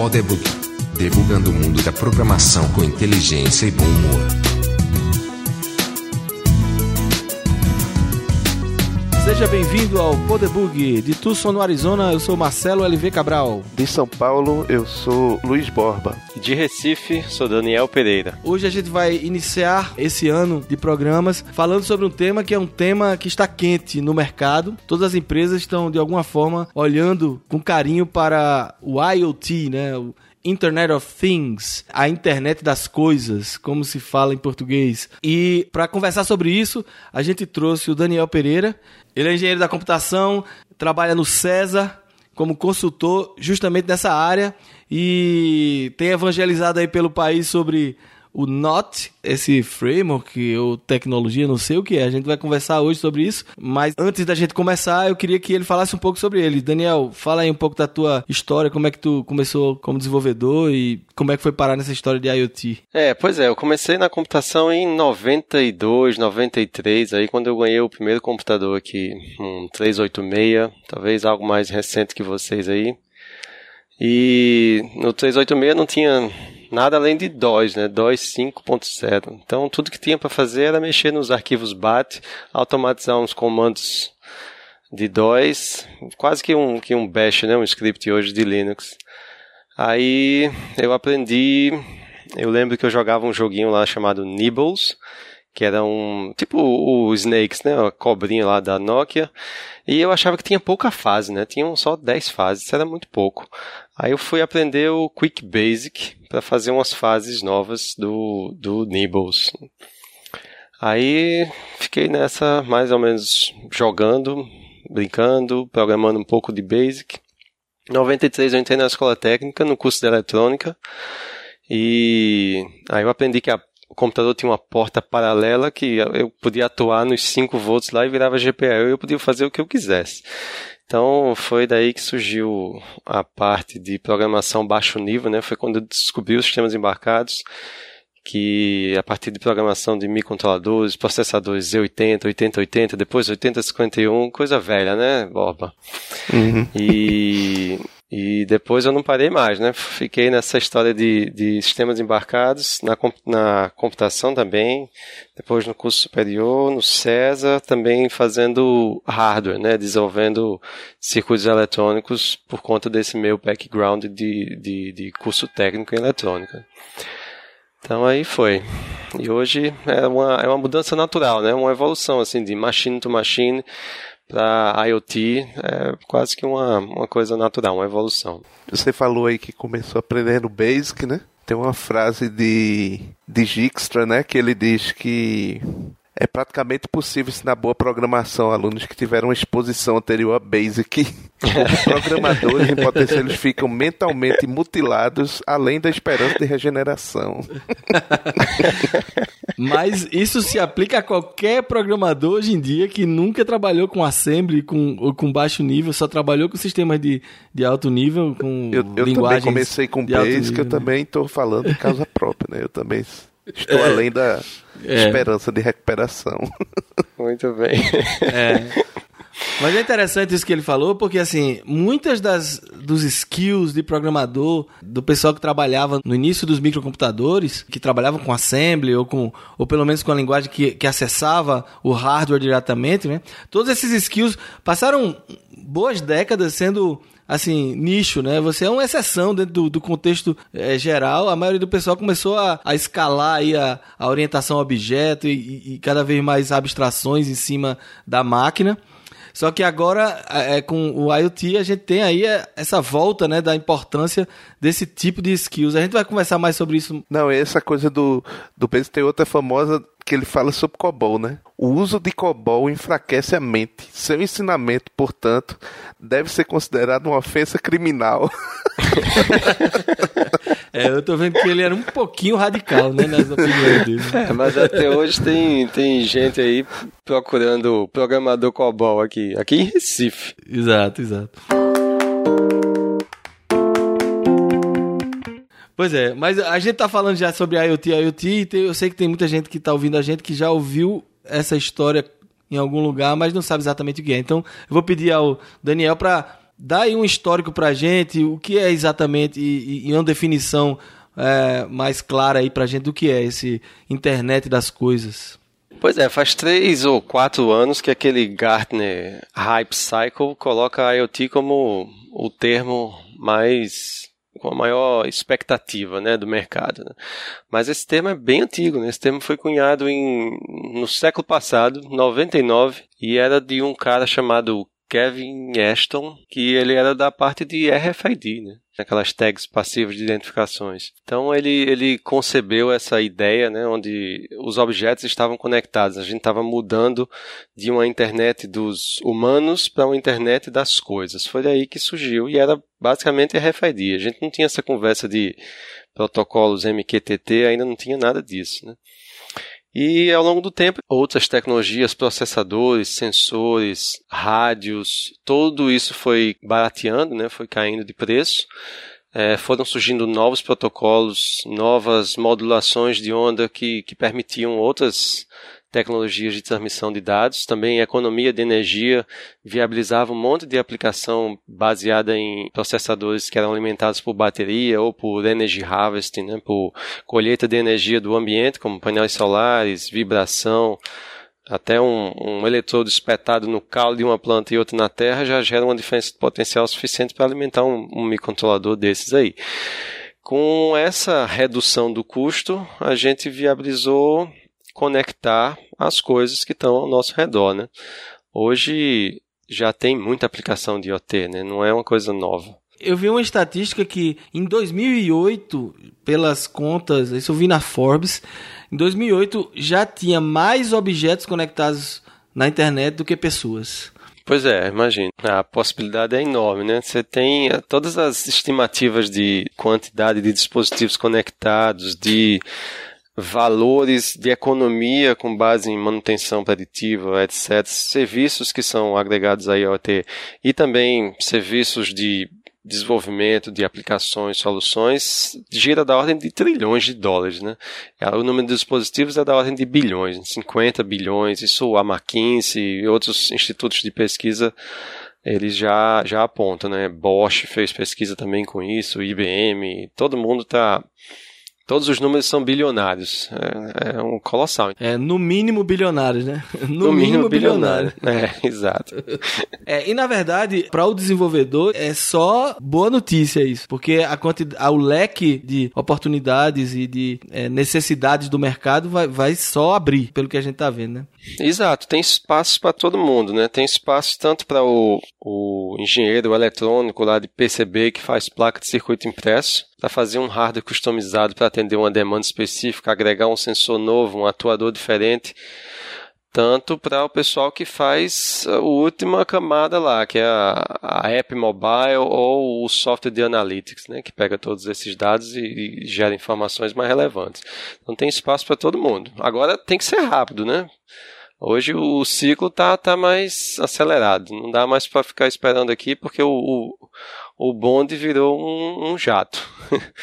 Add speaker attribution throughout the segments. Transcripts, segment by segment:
Speaker 1: Podebug, debugando o mundo da programação com inteligência e bom humor.
Speaker 2: Seja bem-vindo ao Podebug de Tucson, no Arizona. Eu sou Marcelo LV Cabral.
Speaker 3: De São Paulo, eu sou Luiz Borba.
Speaker 4: De Recife, sou Daniel Pereira.
Speaker 2: Hoje a gente vai iniciar esse ano de programas falando sobre um tema que é um tema que está quente no mercado. Todas as empresas estão, de alguma forma, olhando com carinho para o IoT, né? Internet of Things, a internet das coisas, como se fala em português. E para conversar sobre isso, a gente trouxe o Daniel Pereira. Ele é engenheiro da computação, trabalha no César como consultor justamente nessa área e tem evangelizado aí pelo país sobre o Not, esse framework ou tecnologia, não sei o que é. A gente vai conversar hoje sobre isso, mas antes da gente começar, eu queria que ele falasse um pouco sobre ele. Daniel, fala aí um pouco da tua história, como é que tu começou como desenvolvedor e como é que foi parar nessa história de IoT.
Speaker 4: É, pois é, eu comecei na computação em 92, 93, aí quando eu ganhei o primeiro computador aqui, um 386, talvez algo mais recente que vocês aí. E no 386 não tinha nada além de DOS, né? DOS 5.0. Então tudo que tinha para fazer era mexer nos arquivos BAT, automatizar uns comandos de DOS, quase que um que um bash, né? Um script hoje de Linux. Aí eu aprendi, eu lembro que eu jogava um joguinho lá chamado Nibbles, que era um tipo o Snakes, né, a cobrinha lá da Nokia, e eu achava que tinha pouca fase, né? Tinham só 10 fases, isso era muito pouco. Aí eu fui aprender o Quick Basic para fazer umas fases novas do do Nibbles. Aí fiquei nessa mais ou menos jogando, brincando, programando um pouco de Basic. Em 93 eu entrei na escola técnica, no curso de eletrônica, e aí eu aprendi que a o computador tinha uma porta paralela que eu podia atuar nos 5 volts lá e virava GPU e eu podia fazer o que eu quisesse. Então foi daí que surgiu a parte de programação baixo nível, né? Foi quando eu descobri os sistemas embarcados, que a partir de programação de microcontroladores, processadores Z80, 8080, depois 8051, coisa velha, né, Borba? Uhum. E e depois eu não parei mais, né? Fiquei nessa história de, de sistemas embarcados, na, na computação também, depois no curso superior, no CESA, também fazendo hardware, né? Desenvolvendo circuitos eletrônicos por conta desse meu background de, de, de curso técnico em eletrônica. Então aí foi. E hoje é uma, é uma mudança natural, né? Uma evolução assim de machine to machine para IoT é quase que uma, uma coisa natural, uma evolução.
Speaker 3: Você falou aí que começou aprendendo Basic, né? Tem uma frase de, de né? Que ele diz que é praticamente possível ensinar boa programação alunos que tiveram uma exposição anterior a Basic. Os programadores, em potencial, eles ficam mentalmente mutilados, além da esperança de regeneração.
Speaker 2: Mas isso se aplica a qualquer programador hoje em dia que nunca trabalhou com assembly com, ou com baixo nível, só trabalhou com sistemas de, de alto nível, com
Speaker 3: eu, eu
Speaker 2: linguagens
Speaker 3: também comecei com Basic, nível, eu né? também estou falando de causa própria, né? Eu também estou é. além da é. esperança de recuperação.
Speaker 4: Muito bem.
Speaker 2: É. Mas é interessante isso que ele falou, porque assim, muitas das dos skills de programador do pessoal que trabalhava no início dos microcomputadores, que trabalhavam com assembly ou com ou pelo menos com a linguagem que, que acessava o hardware diretamente, né? Todos esses skills passaram boas décadas sendo assim, nicho, né? Você é uma exceção dentro do, do contexto é, geral. A maioria do pessoal começou a, a escalar aí a, a orientação a objeto e, e, cada vez mais abstrações em cima da máquina. Só que agora, é, com o IoT, a gente tem aí é, essa volta né, da importância desse tipo de skills. A gente vai conversar mais sobre isso.
Speaker 3: Não, essa coisa do, do peso tem outra famosa que ele fala sobre COBOL, né? O uso de COBOL enfraquece a mente. Seu ensinamento, portanto, deve ser considerado uma ofensa criminal.
Speaker 2: é, eu tô vendo que ele era um pouquinho radical, né, nas opiniões dele.
Speaker 4: É, mas até hoje tem, tem gente aí procurando programador COBOL aqui, aqui em Recife.
Speaker 2: Exato, exato. Pois é, mas a gente tá falando já sobre IoT, IoT, e eu sei que tem muita gente que tá ouvindo a gente que já ouviu essa história em algum lugar, mas não sabe exatamente o que é. Então, eu vou pedir ao Daniel para Dá aí um histórico para a gente, o que é exatamente, e, e uma definição é, mais clara aí para a gente do que é esse internet das coisas.
Speaker 4: Pois é, faz três ou quatro anos que aquele Gartner Hype Cycle coloca a IoT como o termo mais com a maior expectativa né, do mercado. Né? Mas esse termo é bem antigo, né? esse termo foi cunhado em, no século passado, 99, e era de um cara chamado Kevin Ashton, que ele era da parte de RFID, né? aquelas tags passivas de identificações. Então ele, ele concebeu essa ideia, né, onde os objetos estavam conectados. A gente estava mudando de uma internet dos humanos para uma internet das coisas. Foi daí que surgiu e era basicamente RFID. A gente não tinha essa conversa de protocolos MQTT, ainda não tinha nada disso, né? E ao longo do tempo, outras tecnologias, processadores, sensores, rádios, tudo isso foi barateando, né? foi caindo de preço. É, foram surgindo novos protocolos, novas modulações de onda que, que permitiam outras tecnologias de transmissão de dados, também economia de energia, viabilizava um monte de aplicação baseada em processadores que eram alimentados por bateria ou por energy harvesting, né, por colheita de energia do ambiente, como painéis solares, vibração, até um, um eletrodo espetado no caule de uma planta e outro na terra já gera uma diferença de potencial suficiente para alimentar um, um microcontrolador desses aí. Com essa redução do custo, a gente viabilizou conectar as coisas que estão ao nosso redor, né? Hoje já tem muita aplicação de IoT, né? Não é uma coisa nova.
Speaker 2: Eu vi uma estatística que em 2008, pelas contas, isso eu vi na Forbes, em 2008 já tinha mais objetos conectados na internet do que pessoas.
Speaker 4: Pois é, imagine. A possibilidade é enorme, né? Você tem eh, todas as estimativas de quantidade de dispositivos conectados, de valores de economia com base em manutenção preditiva, etc. Serviços que são agregados à IoT e também serviços de desenvolvimento de aplicações, soluções, gira da ordem de trilhões de dólares, né? É, o número de dispositivos é da ordem de bilhões, 50 bilhões, isso a McKinsey e outros institutos de pesquisa eles já, já apontam, né? Bosch fez pesquisa também com isso, IBM, todo mundo está Todos os números são bilionários. É, é um colossal.
Speaker 2: É, no mínimo bilionários, né?
Speaker 4: No, no mínimo, mínimo bilionário. bilionário. É, exato.
Speaker 2: é, e na verdade, para o desenvolvedor, é só boa notícia isso. Porque a quantidade, o leque de oportunidades e de é, necessidades do mercado vai, vai só abrir, pelo que a gente está vendo, né?
Speaker 4: Exato, tem espaço para todo mundo, né? Tem espaço tanto para o, o engenheiro eletrônico lá de PCB que faz placa de circuito impresso, para fazer um hardware customizado para atender uma demanda específica, agregar um sensor novo, um atuador diferente, tanto para o pessoal que faz a última camada lá, que é a, a app mobile ou o software de analytics, né, que pega todos esses dados e, e gera informações mais relevantes. Então tem espaço para todo mundo. Agora tem que ser rápido, né? Hoje o ciclo tá, tá mais acelerado. Não dá mais para ficar esperando aqui porque o, o, o bonde virou um, um jato.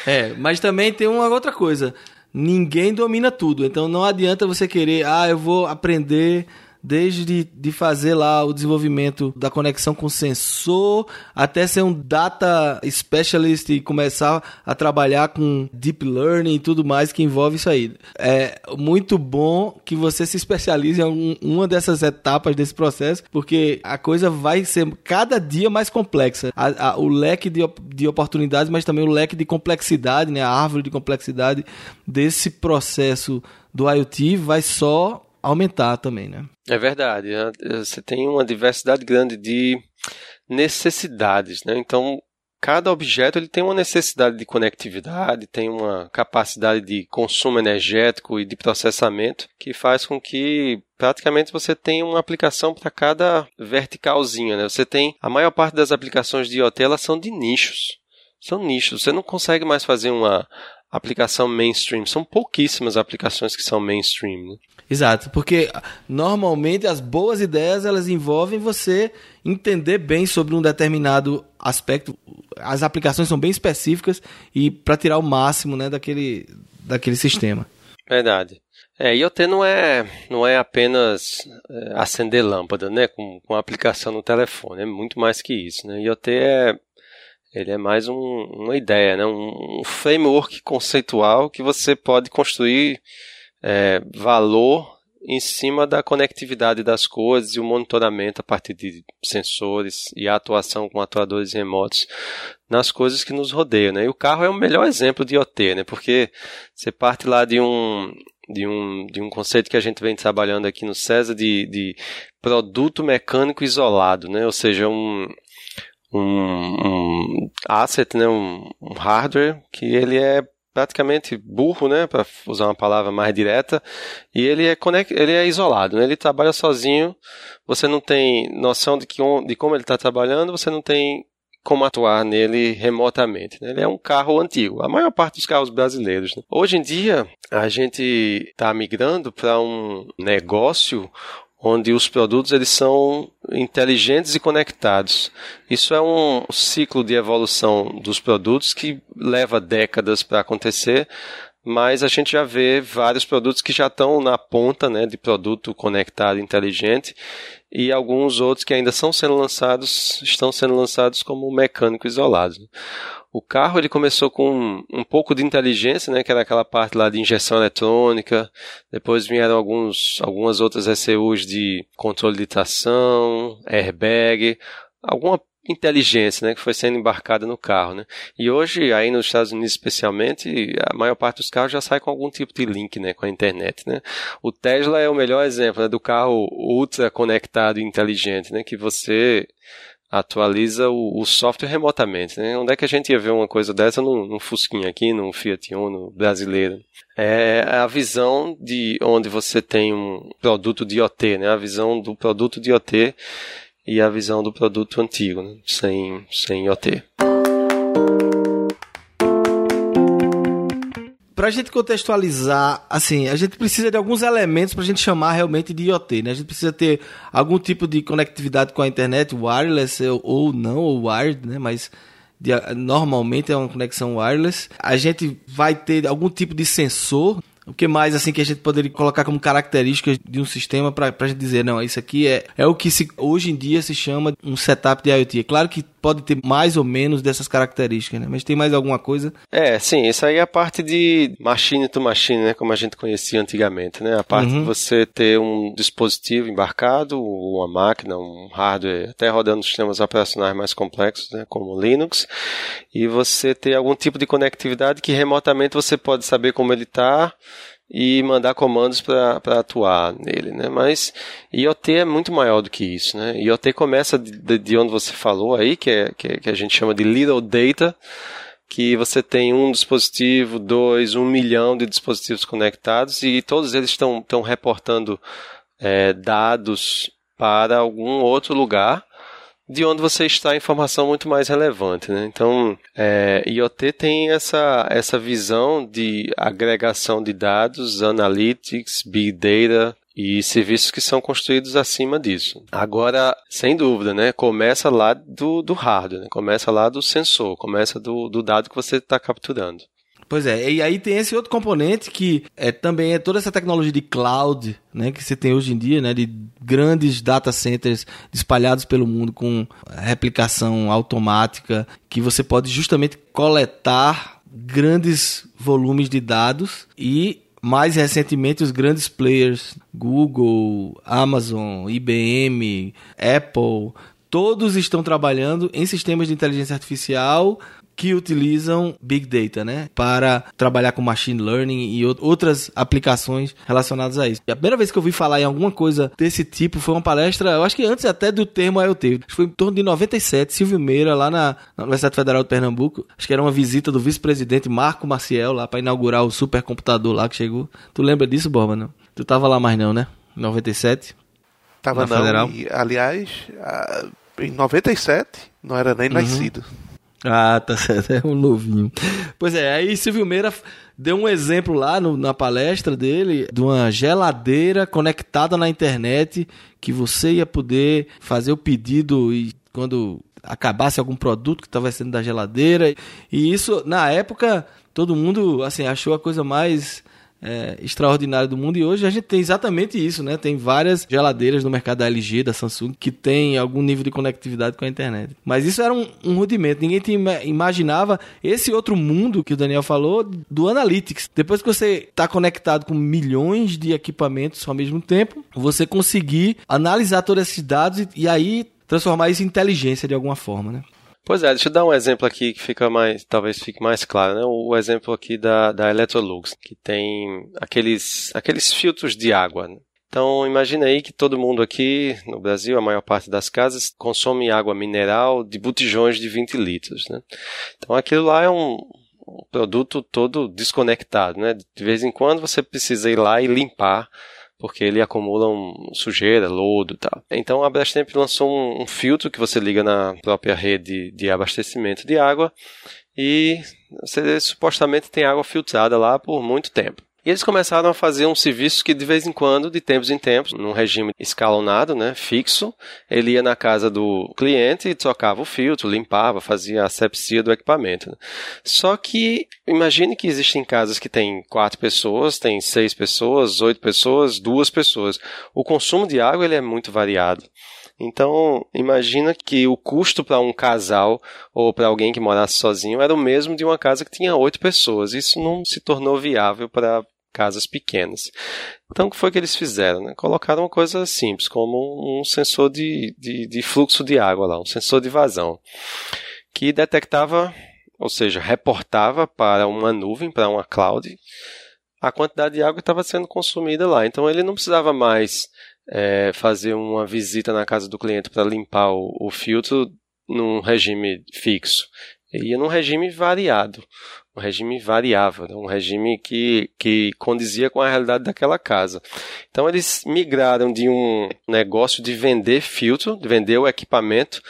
Speaker 2: é, mas também tem uma outra coisa. Ninguém domina tudo. Então não adianta você querer, ah, eu vou aprender desde de fazer lá o desenvolvimento da conexão com sensor, até ser um data specialist e começar a trabalhar com deep learning e tudo mais que envolve isso aí. É muito bom que você se especialize em uma dessas etapas desse processo, porque a coisa vai ser cada dia mais complexa. A, a, o leque de, de oportunidades, mas também o leque de complexidade, né? a árvore de complexidade desse processo do IoT vai só aumentar também, né?
Speaker 4: É verdade. Né? Você tem uma diversidade grande de necessidades, né? Então, cada objeto ele tem uma necessidade de conectividade, tem uma capacidade de consumo energético e de processamento que faz com que praticamente você tenha uma aplicação para cada verticalzinha, né? Você tem a maior parte das aplicações de IoT elas são de nichos. São nichos. Você não consegue mais fazer uma aplicação mainstream. São pouquíssimas aplicações que são mainstream. Né?
Speaker 2: Exato, porque normalmente as boas ideias elas envolvem você entender bem sobre um determinado aspecto. As aplicações são bem específicas e para tirar o máximo né, daquele, daquele sistema.
Speaker 4: Verdade. É, IoT não é, não é apenas é, acender lâmpada, né, com, com a aplicação no telefone, é muito mais que isso, né? IoT é ele é mais um, uma ideia, né? um, um framework conceitual que você pode construir é, valor em cima da conectividade das coisas e o monitoramento a partir de sensores e a atuação com atuadores remotos nas coisas que nos rodeiam. Né? E o carro é o melhor exemplo de IoT, né? porque você parte lá de um, de um, de um conceito que a gente vem trabalhando aqui no César de, de produto mecânico isolado, né? ou seja, um, um, um asset, né? um, um hardware que ele é praticamente burro, né, para usar uma palavra mais direta, e ele é conect, ele é isolado, né? Ele trabalha sozinho. Você não tem noção de que de como ele está trabalhando, você não tem como atuar nele remotamente. Né? Ele é um carro antigo, a maior parte dos carros brasileiros. Né? Hoje em dia, a gente está migrando para um negócio onde os produtos eles são inteligentes e conectados. Isso é um ciclo de evolução dos produtos que leva décadas para acontecer, mas a gente já vê vários produtos que já estão na ponta né, de produto conectado inteligente e alguns outros que ainda são sendo lançados, estão sendo lançados como mecânico isolado. O carro ele começou com um, pouco de inteligência, né, que era aquela parte lá de injeção eletrônica. Depois vieram alguns, algumas outras ECUs de controle de tração, airbag, alguma inteligência, né, que foi sendo embarcada no carro, né? E hoje, aí nos Estados Unidos especialmente, a maior parte dos carros já sai com algum tipo de link, né, com a internet, né? O Tesla é o melhor exemplo né, do carro ultra conectado e inteligente, né, que você atualiza o, o, software remotamente. Né? Onde é que a gente ia ver uma coisa dessa num, num Fusquinha aqui, num Fiat Uno brasileiro? É a visão de onde você tem um produto de IoT, né? a visão do produto de IoT e a visão do produto antigo, né? sem, sem IoT.
Speaker 2: para a gente contextualizar, assim, a gente precisa de alguns elementos para a gente chamar realmente de IoT, né? A gente precisa ter algum tipo de conectividade com a internet, wireless ou não, ou wired, né? Mas de, normalmente é uma conexão wireless. A gente vai ter algum tipo de sensor o que mais assim que a gente poderia colocar como características de um sistema para a gente dizer, não, isso aqui é, é o que se, hoje em dia se chama um setup de IoT. É claro que pode ter mais ou menos dessas características, né? Mas tem mais alguma coisa?
Speaker 4: É, sim, isso aí é a parte de machine to machine, né? Como a gente conhecia antigamente, né? A parte uhum. de você ter um dispositivo embarcado, uma máquina, um hardware, até rodando sistemas operacionais mais complexos, né? Como Linux, e você ter algum tipo de conectividade que remotamente você pode saber como ele está e mandar comandos para atuar nele, né? Mas IoT é muito maior do que isso, né? IoT começa de, de onde você falou aí, que, é, que, é, que a gente chama de little data, que você tem um dispositivo, dois, um milhão de dispositivos conectados e todos eles estão, reportando é, dados para algum outro lugar de onde você está a informação muito mais relevante. Né? Então, é, IoT tem essa, essa visão de agregação de dados, analytics, big data, e serviços que são construídos acima disso. Agora, sem dúvida, né, começa lá do, do hardware, né, começa lá do sensor, começa do, do dado que você está capturando.
Speaker 2: Pois é, e aí tem esse outro componente que é, também é toda essa tecnologia de cloud, né, que você tem hoje em dia, né, de grandes data centers espalhados pelo mundo com replicação automática, que você pode justamente coletar grandes volumes de dados e mais recentemente os grandes players, Google, Amazon, IBM, Apple, todos estão trabalhando em sistemas de inteligência artificial que utilizam Big Data, né? Para trabalhar com Machine Learning e outras aplicações relacionadas a isso. E a primeira vez que eu ouvi falar em alguma coisa desse tipo foi uma palestra, eu acho que antes até do termo IoT. Acho que foi em torno de 97, Silvio Meira, lá na, na Universidade Federal de Pernambuco. Acho que era uma visita do vice-presidente Marco Maciel lá para inaugurar o supercomputador lá que chegou. Tu lembra disso, Borba, não? Tu tava lá mais não, né? 97?
Speaker 3: Tava não. Federal. E, aliás, em 97 não era nem uhum. nascido.
Speaker 2: Ah, tá certo, é um novinho. Pois é, aí Silvio Meira deu um exemplo lá no, na palestra dele de uma geladeira conectada na internet que você ia poder fazer o pedido e quando acabasse algum produto que estava sendo da geladeira. E isso, na época, todo mundo assim achou a coisa mais é, extraordinário do mundo. E hoje a gente tem exatamente isso, né? Tem várias geladeiras no mercado da LG, da Samsung, que tem algum nível de conectividade com a internet. Mas isso era um, um rudimento. Ninguém imaginava esse outro mundo que o Daniel falou do Analytics. Depois que você está conectado com milhões de equipamentos ao mesmo tempo, você conseguir analisar todos esses dados e, e aí transformar isso em inteligência de alguma forma, né?
Speaker 4: Pois é, deixa eu dar um exemplo aqui que fica mais, talvez fique mais claro, né? O, exemplo aqui da, da Electrolux, que tem aqueles, aqueles filtros de água. Né? Então, imagine aí que todo mundo aqui no Brasil, a maior parte das casas, consome água mineral de botijões de 20 litros, né? Então, aquilo lá é um, um produto todo desconectado, né? De vez em quando você precisa ir lá e limpar porque ele acumula um sujeira, lodo e tal. Então a Brastemp lançou um, um, filtro que você liga na própria rede de abastecimento de água e você supostamente tem água filtrada lá por muito tempo. E eles começaram a fazer um serviço que de vez em quando, de tempos em tempos, num regime escalonado, né, fixo, ele ia na casa do cliente e trocava o filtro, limpava, fazia a asepsia do equipamento. Né. Só que imagine que existem casas que tem quatro pessoas, tem seis pessoas, oito pessoas, duas pessoas. O consumo de água ele é muito variado. Então, imagina que o custo para um casal ou para alguém que morasse sozinho era o mesmo de uma casa que tinha oito pessoas. Isso não se tornou viável para casas pequenas. Então, o que foi que eles fizeram? Né? Colocaram uma coisa simples, como um sensor de, de, de fluxo de água lá, um sensor de vazão, que detectava, ou seja, reportava para uma nuvem, para uma cloud, a quantidade de água que estava sendo consumida lá. Então, ele não precisava mais é, fazer uma visita na casa do cliente para limpar o, o filtro num regime fixo. Ia num regime variado um regime variável, né? um regime que, que condizia com a realidade daquela casa. Então eles migraram de um negócio de vender filtro, de vender o equipamento,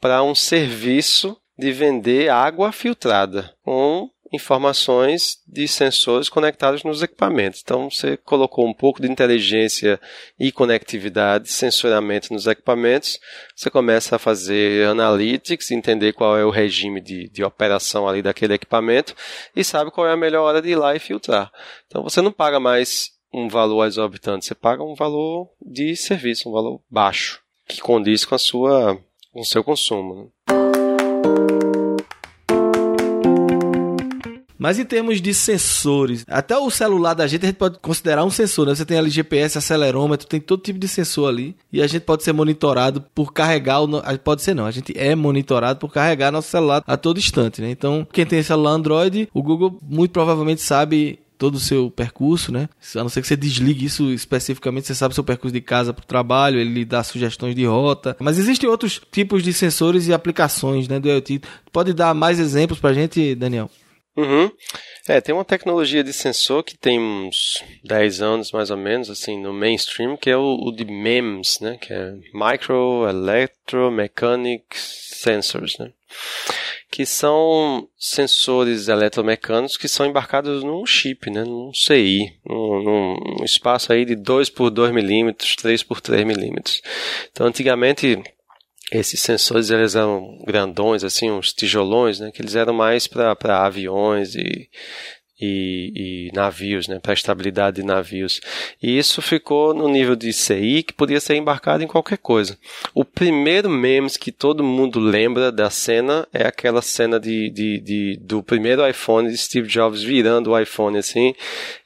Speaker 4: para um serviço de vender água filtrada, com informações de sensores conectados nos equipamentos. Então, você colocou um pouco de inteligência e conectividade, sensoramento nos equipamentos, você começa a fazer analytics, entender qual é o regime de, de operação ali daquele equipamento e sabe qual é a melhor hora de ir lá e filtrar. Então, você não paga mais um valor exorbitante, você paga um valor de serviço, um valor baixo, que condiz com a sua com o seu consumo.
Speaker 2: Mas em termos de sensores, até o celular da gente a gente pode considerar um sensor, né? Você tem ali GPS, acelerômetro, tem todo tipo de sensor ali. E a gente pode ser monitorado por carregar o. Pode ser não, a gente é monitorado por carregar nosso celular a todo instante, né? Então, quem tem celular Android, o Google muito provavelmente sabe todo o seu percurso, né? A não ser que você desligue isso especificamente, você sabe o seu percurso de casa para o trabalho, ele lhe dá sugestões de rota. Mas existem outros tipos de sensores e aplicações, né, do IoT. Pode dar mais exemplos para a gente, Daniel?
Speaker 4: Uhum. É, tem uma tecnologia de sensor que tem uns 10 anos mais ou menos, assim, no mainstream, que é o, o de MEMS, né? Que é Micro Electromechanic Sensors, né? Que são sensores eletromecânicos que são embarcados num chip, né? Num CI, num, num espaço aí de 2 por 2 milímetros, 3 por 3 milímetros. Então, antigamente esses sensores eles eram grandões, assim, uns tijolões, né, que eles eram mais para aviões e, e, e, navios, né, para estabilidade de navios. E isso ficou no nível de CI que podia ser embarcado em qualquer coisa. O primeiro memes que todo mundo lembra da cena é aquela cena de, de, de do primeiro iPhone de Steve Jobs virando o iPhone assim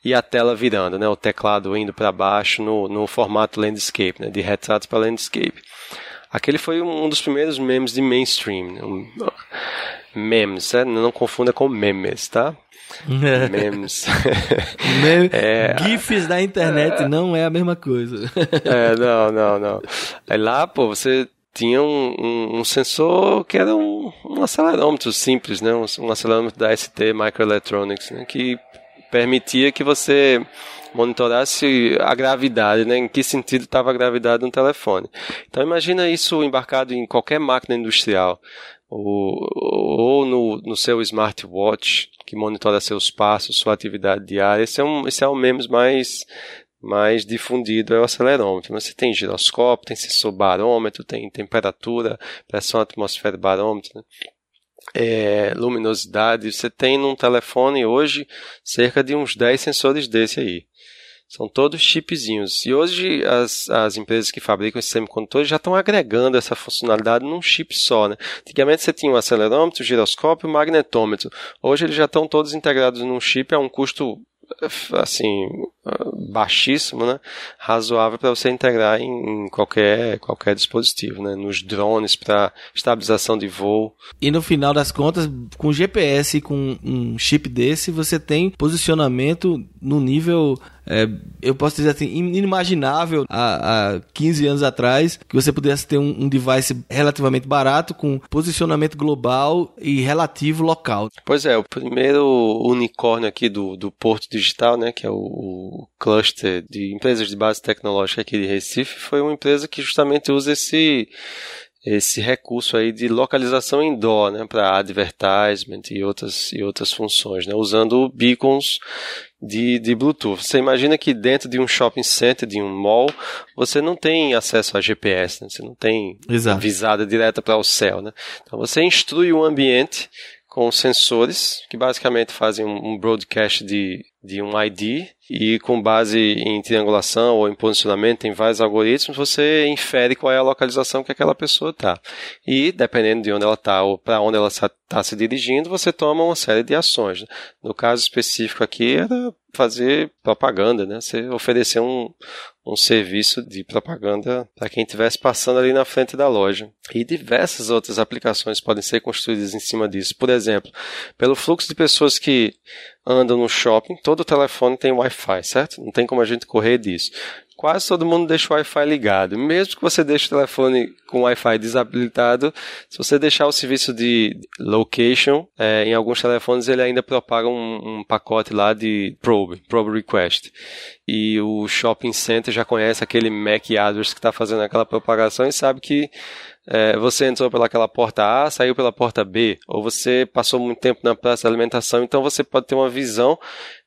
Speaker 4: e a tela virando, né, o teclado indo para baixo no, no formato landscape, né, de retrato para landscape. Aquele foi um dos primeiros memes de mainstream. Né? Memes, né? não confunda com memes, tá? memes.
Speaker 2: Mem é, GIFs da internet é, não é a mesma coisa.
Speaker 4: é, não, não, não. Aí lá, pô, você tinha um, um, um sensor que era um, um, acelerômetro simples, né? Um, um acelerômetro da ST Microelectronics, né? que permitia que você monitorasse a gravidade, né? Em que sentido estava a gravidade no telefone. Então imagina isso embarcado em qualquer máquina industrial ou, ou no, no seu smartwatch que monitora seus passos, sua atividade diária. Esse é um, esse é o menos mais mais difundido é o acelerômetro. Mas você tem giroscópio, tem sensor barômetro, tem temperatura, pressão atmosférica barômetro. Né? é, luminosidade. Você tem num telefone hoje cerca de uns 10 sensores desse aí. São todos chipzinhos. E hoje as, as empresas que fabricam esses semicondutores já estão agregando essa funcionalidade num chip só. Né? Antigamente você tinha um acelerômetro, giroscópio e magnetômetro. Hoje eles já estão todos integrados num chip a um custo assim baixíssimo, né? razoável para você integrar em, em, qualquer qualquer dispositivo, né? nos drones para estabilização de voo.
Speaker 2: E no final das contas, com GPS e com um chip desse, você tem posicionamento no nível é, eu posso dizer assim, inimaginável há, há 15 anos atrás que você pudesse ter um, um, device relativamente barato com posicionamento global e relativo local.
Speaker 4: Pois é, o primeiro unicórnio aqui do, do Porto Digital, né, que é o, o cluster de empresas de base tecnológica aqui de Recife, foi uma empresa que justamente usa esse esse recurso aí de localização em DO, né, para advertisement e outras, e outras funções, né, usando beacons de, de Bluetooth. Você imagina que dentro de um shopping center, de um mall, você não tem acesso a GPS, né, você não tem Exato. visada direta para o céu. Né? Então você instrui o ambiente com sensores que basicamente fazem um broadcast de, de um ID e com base em triangulação ou em posicionamento, tem vários algoritmos, você infere qual é a localização que aquela pessoa está. E, dependendo de onde ela está ou para onde ela está se dirigindo, você toma uma série de ações. No caso específico aqui, era fazer propaganda, né? Você oferecer um, um serviço de propaganda para quem estivesse passando ali na frente da loja. E diversas outras aplicações podem ser construídas em cima disso. Por exemplo, pelo fluxo de pessoas que andam no shopping, todo telefone tem Wi-Fi, certo? Não tem como a gente correr disso. Quase todo mundo deixa o Wi-Fi ligado. Mesmo que você deixe o telefone com Wi-Fi desabilitado, se você deixar o serviço de location, é, em alguns telefones ele ainda propaga um, um pacote lá de probe, probe request. E o shopping center já conhece aquele MAC address que está fazendo aquela propagação e sabe que é, você entrou pelaquela porta A, saiu pela porta B, ou você passou muito tempo na praça de alimentação, então você pode ter uma visão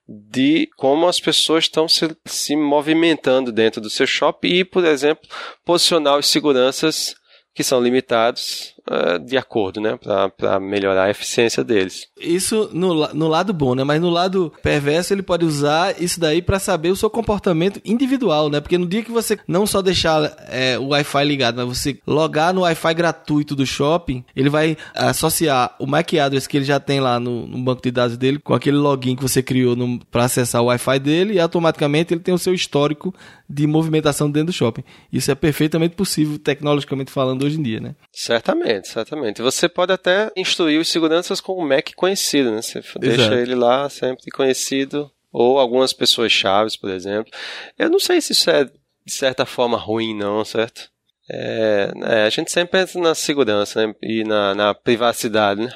Speaker 4: de como as pessoas estão se, se movimentando dentro do seu shopping e, por exemplo, posicionar os seguranças que são limitados uh, de acordo, né, para melhorar a eficiência deles.
Speaker 2: Isso no, no lado bom, né, mas no lado perverso ele pode usar isso daí para saber o seu comportamento individual, né, porque no dia que você não só deixar é, o Wi-Fi ligado, mas você logar no Wi-Fi gratuito do shopping, ele vai associar o MAC address que ele já tem lá no, no banco de dados dele com aquele login que você criou para acessar o Wi-Fi dele e automaticamente ele tem o seu histórico de movimentação dentro do shopping. Isso é perfeitamente possível, tecnologicamente falando, hoje em dia, né?
Speaker 4: Certamente, certamente. Você pode até instruir os seguranças com o Mac conhecido, né? Você Exato. deixa ele lá sempre conhecido, ou algumas pessoas chaves, por exemplo. Eu não sei se isso é, de certa forma, ruim, não, certo? É, é, a gente sempre pensa na segurança né? e na, na privacidade, né?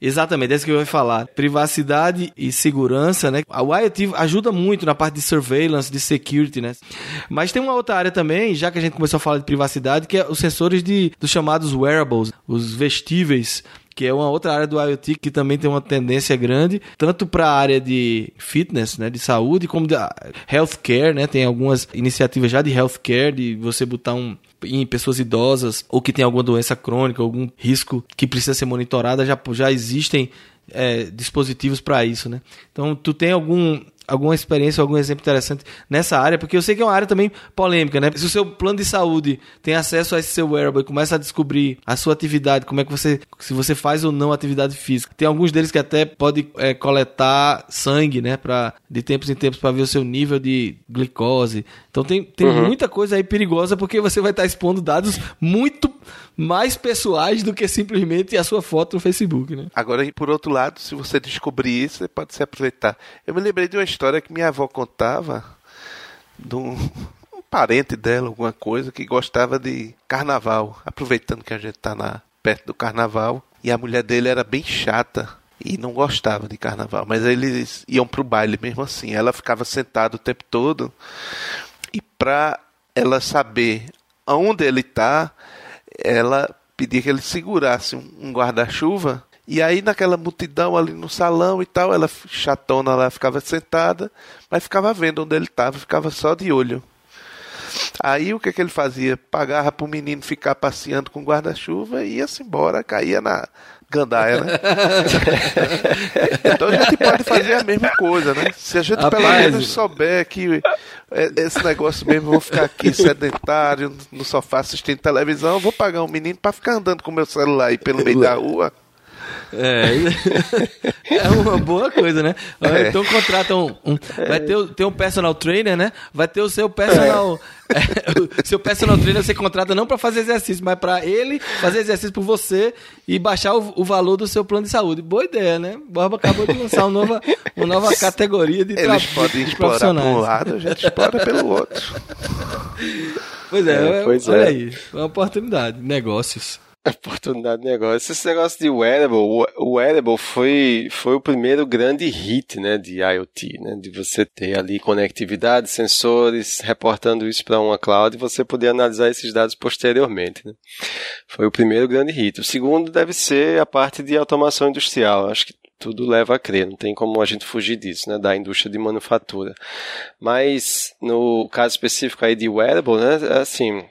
Speaker 2: Exatamente, é isso que eu ia falar. Privacidade e segurança, né? A IoT ajuda muito na parte de surveillance, de security, né? Mas tem uma outra área também, já que a gente começou a falar de privacidade, que é os sensores de, dos chamados wearables, os vestíveis, que é uma outra área do IoT que também tem uma tendência grande, tanto para a área de fitness, né, de saúde, como de ah, healthcare, né? Tem algumas iniciativas já de healthcare, de você botar um em pessoas idosas ou que tem alguma doença crônica, algum risco que precisa ser monitorada, já, já existem é, dispositivos para isso, né? Então, tu tem algum alguma experiência, algum exemplo interessante nessa área, porque eu sei que é uma área também polêmica, né? Se o seu plano de saúde tem acesso a esse seu wearable e começa a descobrir a sua atividade, como é que você, se você faz ou não atividade física. Tem alguns deles que até pode é, coletar sangue, né, para de tempos em tempos para ver o seu nível de glicose. Então tem, tem uhum. muita coisa aí perigosa porque você vai estar expondo dados muito mais pessoais do que simplesmente a sua foto no Facebook, né?
Speaker 3: Agora, por outro lado, se você descobrir isso, você pode se aproveitar. Eu me lembrei de uma história que minha avó contava de um, um parente dela, alguma coisa, que gostava de carnaval, aproveitando que a gente está na, perto do carnaval, e a mulher dele era bem chata e não gostava de carnaval, mas eles iam pro baile mesmo assim. Ela ficava sentada o tempo todo e para ela saber aonde ele está, ela pedia que ele segurasse um guarda-chuva. E aí, naquela multidão ali no salão e tal, ela chatona lá ficava sentada, mas ficava vendo onde ele estava, ficava só de olho. Aí o que, que ele fazia? Pagava pro menino ficar passeando com guarda-chuva e ia-se embora, caía na gandaia, né? então a gente pode fazer a mesma coisa, né? Se a gente Rapaz, pelo menos souber que é, esse negócio mesmo, vou ficar aqui sedentário no sofá assistindo televisão, vou pagar um menino para ficar andando com meu celular aí pelo meio da rua.
Speaker 2: É, é uma boa coisa, né? É. Então contratam um, vai ter, ter um personal trainer, né? Vai ter o seu personal é. é, o seu personal trainer você contrata não para fazer exercício, mas para ele fazer exercício por você e baixar o, o, valor do seu plano de saúde. Boa ideia, né? Borba acabou de lançar uma nova, uma nova categoria de
Speaker 3: Eles podem explorar por um lado, a gente explora pelo outro.
Speaker 2: Pois é, é pois olha é. aí, uma oportunidade, negócios.
Speaker 4: Oportunidade de negócio. Esse negócio de wearable, o wearable foi, foi o primeiro grande hit, né, de IoT, né, de você ter ali conectividade, sensores, reportando isso para uma cloud e você poder analisar esses dados posteriormente, né. Foi o primeiro grande hit. O segundo deve ser a parte de automação industrial. Acho que tudo leva a crer, não tem como a gente fugir disso, né, da indústria de manufatura. Mas no caso específico aí de wearable, né, assim,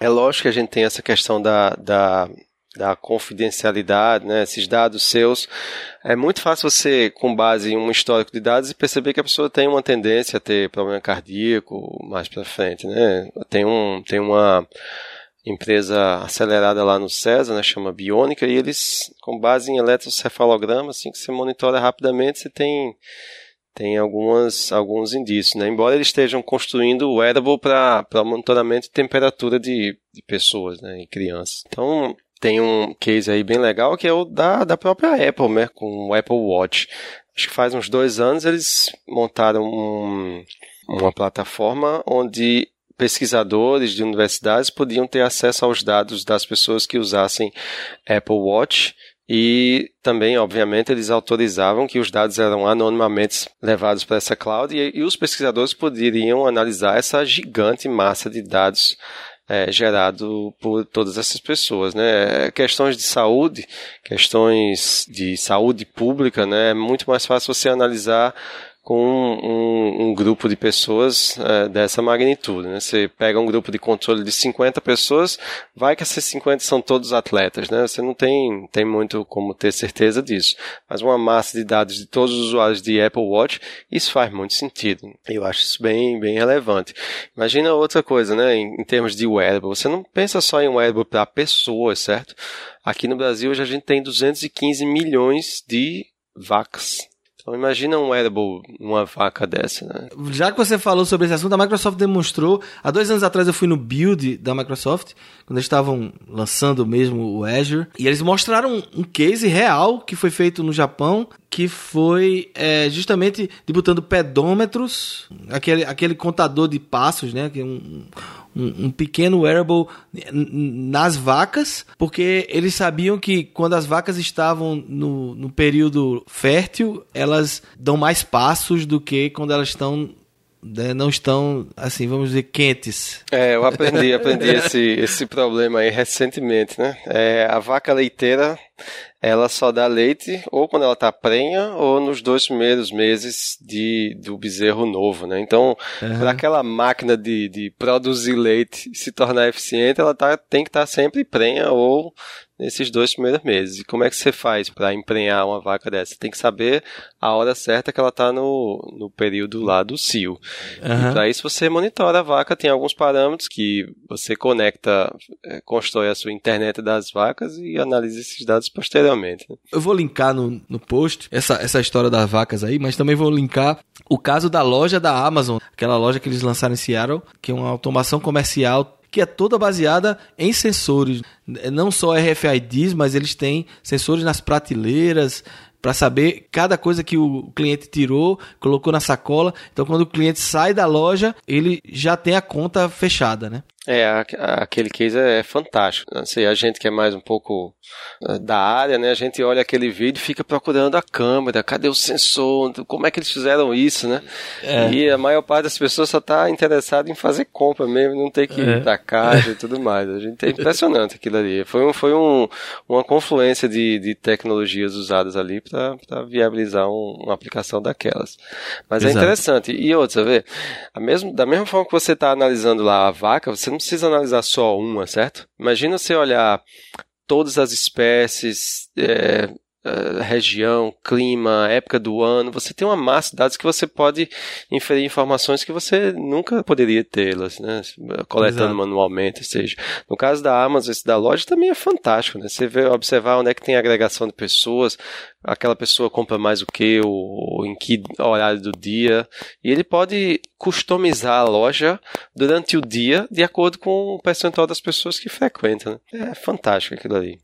Speaker 4: é lógico que a gente tem essa questão da, da, da confidencialidade, né? Esses dados seus. É muito fácil você, com base em um histórico de dados, perceber que a pessoa tem uma tendência a ter problema cardíaco mais para frente, né? Tem, um, tem uma empresa acelerada lá no César, né, chama Bionica, e eles, com base em eletrocefalograma, assim que você monitora rapidamente, você tem tem algumas, alguns indícios, né? Embora eles estejam construindo o wearable para monitoramento de temperatura de, de pessoas, né? E crianças. Então, tem um case aí bem legal que é o da, da própria Apple, né? Com o Apple Watch. Acho que faz uns dois anos eles montaram um, uma plataforma onde pesquisadores de universidades podiam ter acesso aos dados das pessoas que usassem Apple Watch e também, obviamente, eles autorizavam que os dados eram anonimamente levados para essa cloud e, e os pesquisadores poderiam analisar essa gigante massa de dados é, gerado por todas essas pessoas, né? Questões de saúde, questões de saúde pública, né? É muito mais fácil você analisar com um, um, grupo de pessoas é, dessa magnitude. Né? Você pega um grupo de controle de 50 pessoas, vai que essas 50 são todos atletas. Né? Você não tem, tem muito como ter certeza disso. Mas uma massa de dados de todos os usuários de Apple Watch, isso faz muito sentido. Eu acho isso bem, bem relevante. Imagina outra coisa, né? em, em termos de wearable. Você não pensa só em wearable para pessoas, certo? Aqui no Brasil hoje a gente tem 215 milhões de vacas então imagina um wearable, uma vaca dessa, né?
Speaker 2: Já que você falou sobre esse assunto, a Microsoft demonstrou. Há dois anos atrás eu fui no build da Microsoft, quando eles estavam lançando mesmo o Azure, e eles mostraram um case real que foi feito no Japão, que foi é, justamente de botando pedômetros, aquele, aquele contador de passos, né? Que é um, um, um, pequeno wearable nas vacas, porque eles sabiam que quando as vacas estavam no, no período fértil, elas dão mais passos do que quando elas estão né, não estão, assim, vamos dizer, quentes.
Speaker 4: É, eu aprendi, aprendi esse, esse problema aí recentemente, né? É, a vaca leiteira, ela só dá leite ou quando ela está prenha ou nos dois primeiros meses de, do bezerro novo, né? Então, uhum. para aquela máquina de, de produzir leite se tornar eficiente, ela tá, tem que estar tá sempre prenha ou nesses dois primeiros meses. E como é que você faz para emprenhar uma vaca dessa? Você tem que saber a hora certa que ela está no, no período lá do cio. Uhum. E para isso você monitora a vaca, tem alguns parâmetros que você conecta, é, constrói a sua internet das vacas e analisa esses dados posteriormente. Né?
Speaker 2: Eu vou linkar no, no post essa, essa história das vacas aí, mas também vou linkar o caso da loja da Amazon, aquela loja que eles lançaram em Seattle, que é uma automação comercial que é toda baseada em sensores. Não só RFIDs, mas eles têm sensores nas prateleiras para saber cada coisa que o cliente tirou, colocou na sacola. Então, quando o cliente sai da loja, ele já tem a conta fechada, né?
Speaker 4: É, aquele case é fantástico. Assim, a gente que é mais um pouco eh, da área, né? A gente olha aquele vídeo e fica procurando a câmera, cadê o sensor, como é que eles fizeram isso, né? É. E a maior parte das pessoas só está interessada em fazer compra mesmo, não ter que ir é. pra caixa e tudo mais. A gente é impressionante aquilo ali. Foi, um, foi um, uma confluência de, de tecnologias usadas ali para viabilizar um, uma aplicação daquelas. Mas é Exato. é interessante. E outra, vê, a mesmo, da mesma forma que você está analisando lá a vaca, você não precisa analisar só uma, certo? Imagina você olhar todas as espécies, é, Uh, região, clima, época do ano, você tem uma massa de dados que você pode inferir informações que você nunca poderia tê-las, né? Coletando Exato. manualmente, seja. No caso da Amazon, esse da loja também é fantástico, né? Você vê, observar onde é que tem agregação de pessoas, aquela pessoa compra mais o que, ou, ou em que horário do dia, e ele pode customizar a loja durante o dia de acordo com o percentual das pessoas que frequentam. Né? É fantástico aquilo ali.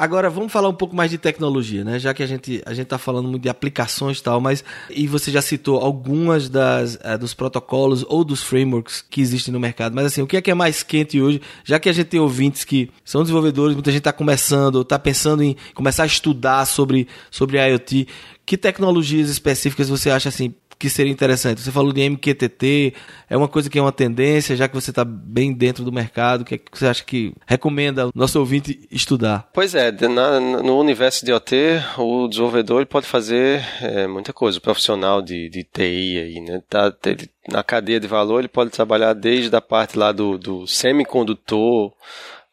Speaker 2: Agora vamos falar um pouco mais de tecnologia, né? Já que a gente a gente está falando muito de aplicações e tal, mas e você já citou algumas das uh, dos protocolos ou dos frameworks que existem no mercado. Mas assim, o que é que é mais quente hoje? Já que a gente tem ouvintes que são desenvolvedores, muita gente está começando, está pensando em começar a estudar sobre sobre IoT. Que tecnologias específicas você acha assim que seria interessante? Você falou de MQTT, é uma coisa que é uma tendência, já que você está bem dentro do mercado, o que, é que você acha que recomenda o nosso ouvinte estudar?
Speaker 4: Pois é, na, no universo de OT, o desenvolvedor ele pode fazer é, muita coisa, o profissional de, de TI aí, né? Tá, ele, na cadeia de valor ele pode trabalhar desde a parte lá do, do semicondutor,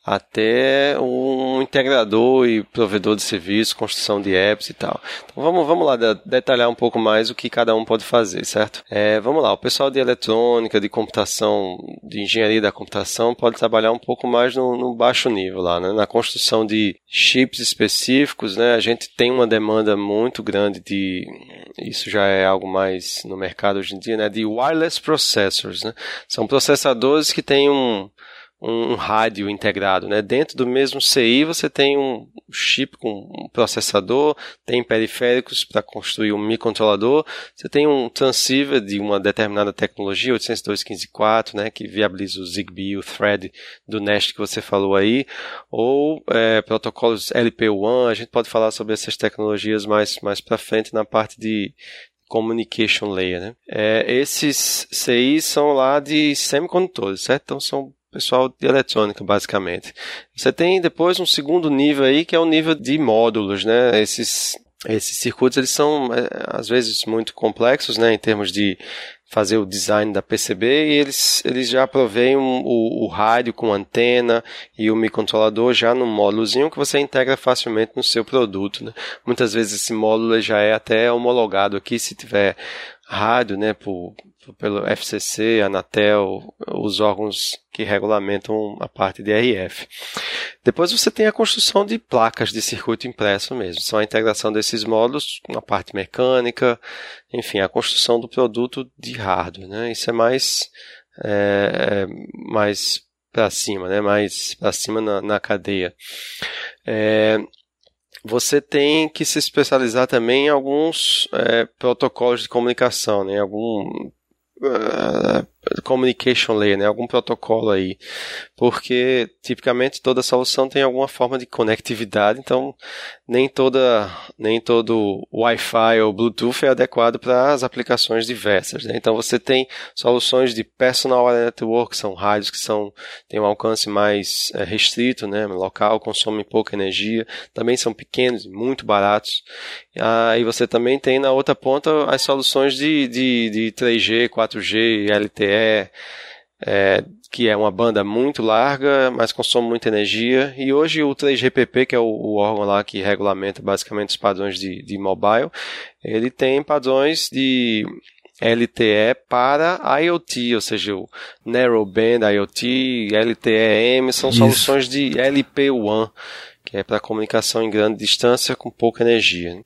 Speaker 4: até um integrador e provedor de serviços, construção de apps e tal. Então vamos, vamos lá detalhar um pouco mais o que cada um pode fazer, certo? É, vamos lá, o pessoal de eletrônica, de computação, de engenharia da computação pode trabalhar um pouco mais no, no baixo nível lá, né? na construção de chips específicos, né? A gente tem uma demanda muito grande de, isso já é algo mais no mercado hoje em dia, né? De wireless processors, né? São processadores que têm um um rádio integrado, né? Dentro do mesmo CI você tem um chip com um processador, tem periféricos para construir um microcontrolador, você tem um transceiver de uma determinada tecnologia, 802.15.4, né? Que viabiliza o Zigbee, o Thread do Nest que você falou aí, ou é, protocolos LP1, a gente pode falar sobre essas tecnologias mais, mais para frente na parte de, communication layer, né? É, esses CIs são lá de semicondutores, certo? Então são pessoal de eletrônica, basicamente. Você tem depois um segundo nível aí, que é o nível de módulos, né? Esses, esses circuitos, eles são, é, às vezes, muito complexos, né? Em termos de fazer o design da PCB e eles, eles já provêm um, o, o, rádio com antena e o microcontrolador já no módulozinho que você integra facilmente no seu produto. Né? Muitas vezes esse módulo já é até homologado aqui se tiver rádio, né, por, pelo FCC, Anatel, os órgãos que regulamentam a parte de RF. Depois você tem a construção de placas de circuito impresso mesmo, são a integração desses módulos a parte mecânica, enfim, a construção do produto de hardware, né? Isso é mais é, é mais para cima, né? Mais para cima na, na cadeia. É, você tem que se especializar também em alguns é, protocolos de comunicação, né? Algum uh, communication layer, né? Algum protocolo aí, porque tipicamente toda solução tem alguma forma de conectividade, então nem toda nem todo Wi-Fi ou Bluetooth é adequado para as aplicações diversas. Né? Então você tem soluções de personal network, são rádios que são têm um alcance mais é, restrito, né? local, consomem pouca energia, também são pequenos, muito baratos. Aí você também tem na outra ponta as soluções de, de, de 3G, 4G, LTE, é, que é uma banda muito larga, mas consome muita energia. E hoje o 3GPP, que é o, o órgão lá que regulamenta basicamente os padrões de, de mobile, ele tem padrões de LTE para IoT, ou seja, o Narrowband IoT, LTE-M, são Isso. soluções de LP1, que é para comunicação em grande distância com pouca energia.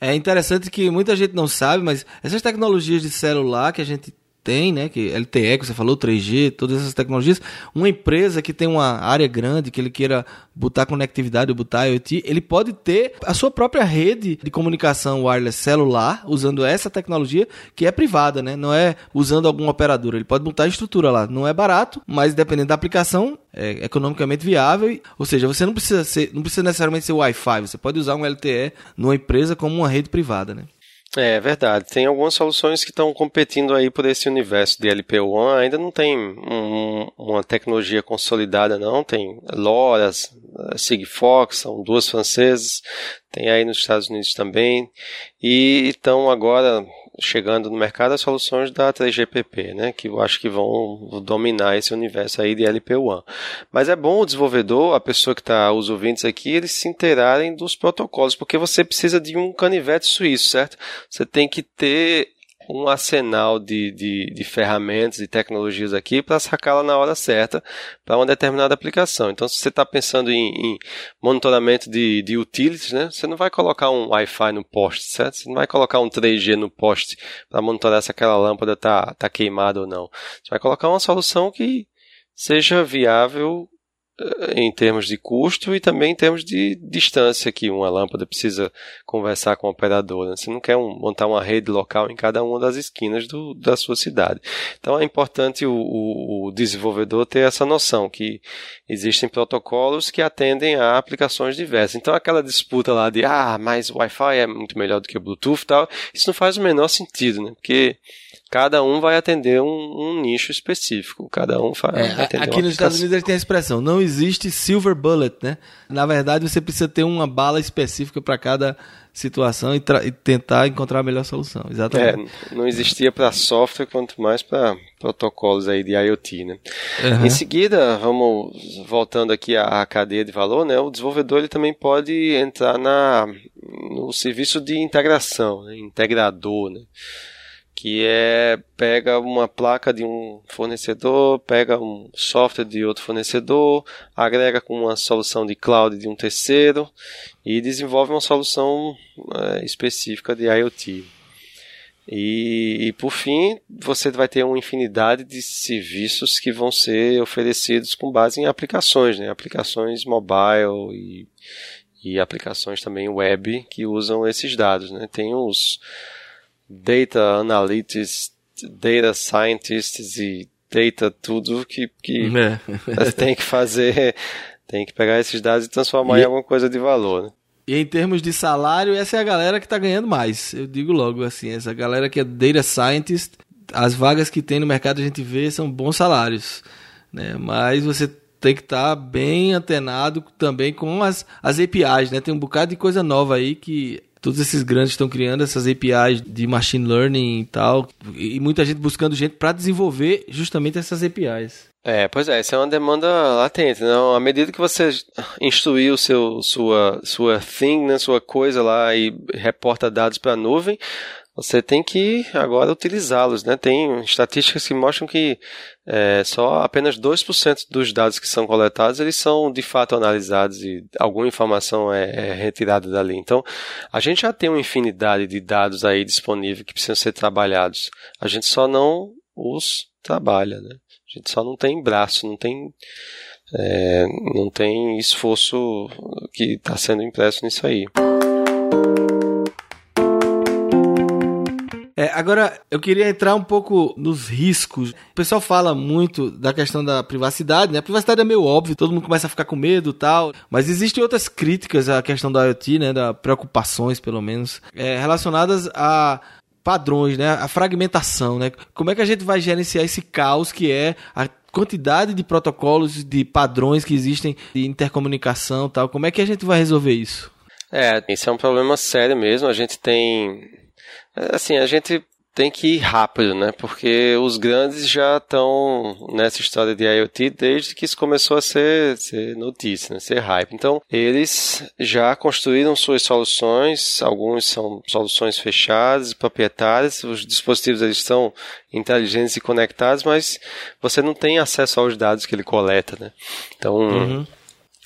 Speaker 2: É interessante que muita gente não sabe, mas essas tecnologias de celular que a gente tem, né, que LTE, que você falou, 3G, todas essas tecnologias, uma empresa que tem uma área grande, que ele queira botar conectividade botar IoT, ele pode ter a sua própria rede de comunicação wireless celular, usando essa tecnologia, que é privada, né, não é usando algum operador, ele pode botar a estrutura lá, não é barato, mas dependendo da aplicação, é economicamente viável, ou seja, você não precisa ser, não precisa necessariamente ser Wi-Fi, você pode usar um LTE numa empresa como uma rede privada, né.
Speaker 4: É verdade. Tem algumas soluções que estão competindo aí por esse universo de LP1. Ainda não tem um, uma tecnologia consolidada, não. Tem LoRa's, Sigfox, são duas francesas. Tem aí nos Estados Unidos também. E estão agora chegando no mercado as soluções da 3GPP, né, que eu acho que vão dominar esse universo aí de LP1. Mas é bom o desenvolvedor, a pessoa que está, os ouvintes aqui, eles se interarem dos protocolos, porque você precisa de um canivete suíço, certo? Você tem que ter um arsenal de, de, de ferramentas e tecnologias aqui para sacá-la na hora certa para uma determinada aplicação. Então, se você está pensando em, em, monitoramento de, de utilities, né, você não vai colocar um Wi-Fi no poste, certo? Você não vai colocar um 3G no poste para monitorar se aquela lâmpada está tá queimada ou não. Você vai colocar uma solução que seja viável em termos de custo e também em termos de distância que uma lâmpada precisa conversar com o operador. Né? Você não quer um, montar uma rede local em cada uma das esquinas do, da sua cidade. Então é importante o, o, o, desenvolvedor ter essa noção que existem protocolos que atendem a aplicações diversas. Então aquela disputa lá de ah, mas o Wi-Fi é muito melhor do que o Bluetooth e tal, isso não faz o menor sentido, né? Porque cada um vai atender um, um nicho específico. Cada um faz.
Speaker 2: É, aqui nos Estados Unidos tem a expressão: não existe silver bullet, né? Na verdade, você precisa ter uma bala específica para cada situação e, e, tentar encontrar a melhor solução. Exatamente.
Speaker 4: É, não existia para software, quanto mais para protocolos aí de IoT, né? Uhum. Em seguida, vamos voltando aqui à, à, cadeia de valor, né? O desenvolvedor ele também pode entrar na no serviço de integração, né? integrador, né? Que é pega uma placa de um fornecedor, pega um software de outro fornecedor, agrega com uma solução de cloud de um terceiro e desenvolve uma solução é, específica de IoT. E, e, por fim, você vai ter uma infinidade de serviços que vão ser oferecidos com base em aplicações, né? aplicações mobile e, e aplicações também web que usam esses dados. Né? Tem os data analytics, data scientists e data tudo que, que é. tem que fazer, tem que pegar esses dados e transformar e, em alguma coisa de valor. Né?
Speaker 2: E em termos de salário, essa é a galera que está ganhando mais. Eu digo logo assim, essa galera que é data scientist, as vagas que tem no mercado a gente vê são bons salários, né? Mas você tem que estar tá bem antenado também com as, as APIs, né? Tem um bocado de coisa nova aí que todos esses grandes estão criando essas APIs de machine learning e tal, e muita gente buscando gente para desenvolver justamente essas APIs.
Speaker 4: É, pois é, isso é uma demanda latente, não? Né? À medida que você instruir o seu sua sua thing, né, sua coisa lá e reporta dados para a nuvem, você tem que agora utilizá-los, né? Tem estatísticas que mostram que é, só apenas 2% dos dados que são coletados eles são de fato analisados e alguma informação é, é, retirada dali. Então, a gente já tem uma infinidade de dados aí disponíveis que precisam ser trabalhados. A gente só não os trabalha, né? A gente só não tem braço, não tem é, não tem esforço que está sendo impresso nisso aí.
Speaker 2: É, agora, eu queria entrar um pouco nos riscos. O pessoal fala muito da questão da privacidade, né? A privacidade é meio óbvio, todo mundo começa a ficar com medo tal. Mas existem outras críticas à questão da IoT, né? Da preocupações, pelo menos, é, relacionadas a padrões, né? A fragmentação, né? Como é que a gente vai gerenciar esse caos que é a quantidade de protocolos, de padrões que existem de intercomunicação tal? Como é que a gente vai resolver isso?
Speaker 4: É, isso é um problema sério mesmo. A gente tem Assim, a gente tem que ir rápido, né? Porque os grandes já estão nessa história de IoT desde que isso começou a ser, ser notícia, né? ser hype. Então, eles já construíram suas soluções, alguns são soluções fechadas, proprietárias, os dispositivos eles estão inteligentes e conectados, mas você não tem acesso aos dados que ele coleta, né? Então, uhum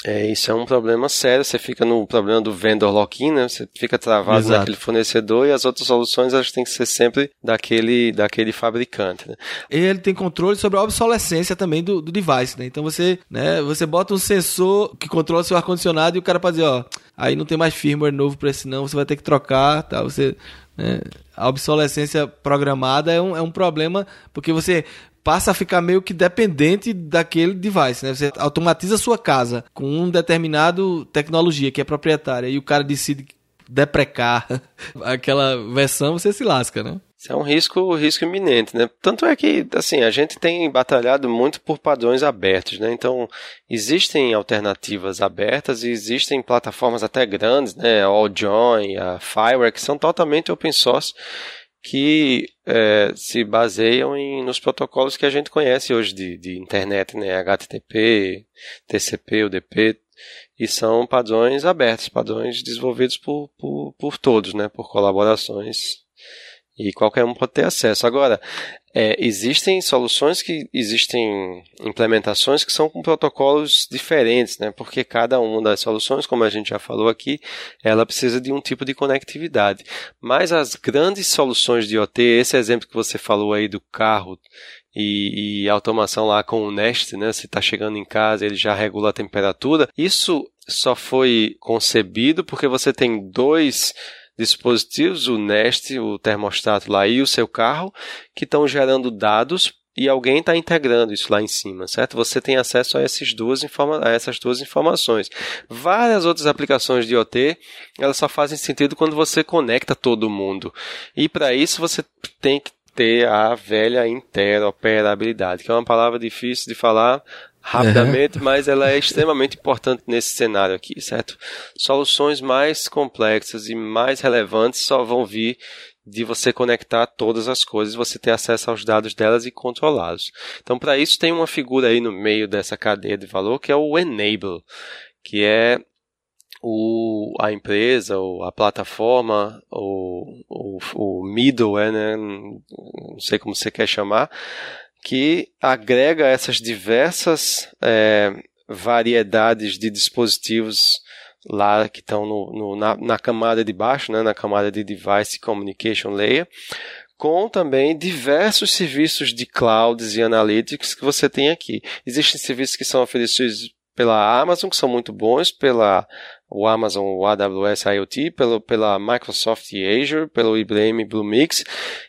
Speaker 4: É, isso é um problema sério. Você fica no problema do vendor lock-in, né? Você fica travado Exato. naquele fornecedor e as outras soluções elas têm que ser sempre daquele, daquele fabricante. Né?
Speaker 2: Ele tem controle sobre a obsolescência também do, do device, né? Então você, né, você bota um sensor que controla seu ar-condicionado e o cara pode dizer, ó, aí não tem mais firmware novo para esse não, você vai ter que trocar, tá? Você né? A obsolescência programada é um, é um problema porque você passa a ficar meio que dependente daquele device, né? Você automatiza a sua casa com um determinado tecnologia que é proprietária e o cara decide deprecar aquela versão, você se lasca, né?
Speaker 4: Isso é um risco, risco iminente, né? Tanto é que, assim, a gente tem batalhado muito por padrões abertos, né? Então, existem alternativas abertas e existem plataformas até grandes, né? A AllJoin, a Fireware, que são totalmente open source, que é, se baseiam em, nos protocolos que a gente conhece hoje de, de internet, né? HTTP, TCP, UDP, e são padrões abertos, padrões desenvolvidos por, por, por todos, né? Por colaborações e qualquer um pode ter acesso. Agora, é, existem soluções que existem implementações que são com protocolos diferentes, né? Porque cada uma das soluções, como a gente já falou aqui, ela precisa de um tipo de conectividade. Mas as grandes soluções de IoT, esse exemplo que você falou aí do carro e, e automação lá com o Nest, né? Você está chegando em casa, ele já regula a temperatura. Isso só foi concebido porque você tem dois dispositivos, o Nest, o termostato lá e o seu carro, que estão gerando dados e alguém está integrando isso lá em cima, certo? Você tem acesso a essas duas, a essas duas informações. Várias outras aplicações de IoT, elas só fazem sentido quando você conecta todo mundo. E para isso você tem que ter a velha interoperabilidade, que é uma palavra difícil de falar, rapidamente, uhum. mas ela é extremamente importante nesse cenário aqui, certo? Soluções mais complexas e mais relevantes só vão vir de você conectar todas as coisas, você ter acesso aos dados delas e controlá-los. Então, para isso tem uma figura aí no meio dessa cadeia de valor que é o enable, que é o, a empresa, ou a plataforma, ou, o, o middleware, né? não sei como você quer chamar, que agrega essas diversas é, variedades de dispositivos lá que estão no, no, na, na, camada de baixo, né, na camada de Device Communication Layer, com também diversos serviços de clouds e analytics que você tem aqui. Existem serviços que são oferecidos pela Amazon, que são muito bons, pela o Amazon, o AWS IoT, pelo, pela Microsoft Azure, pelo IBM Bluemix,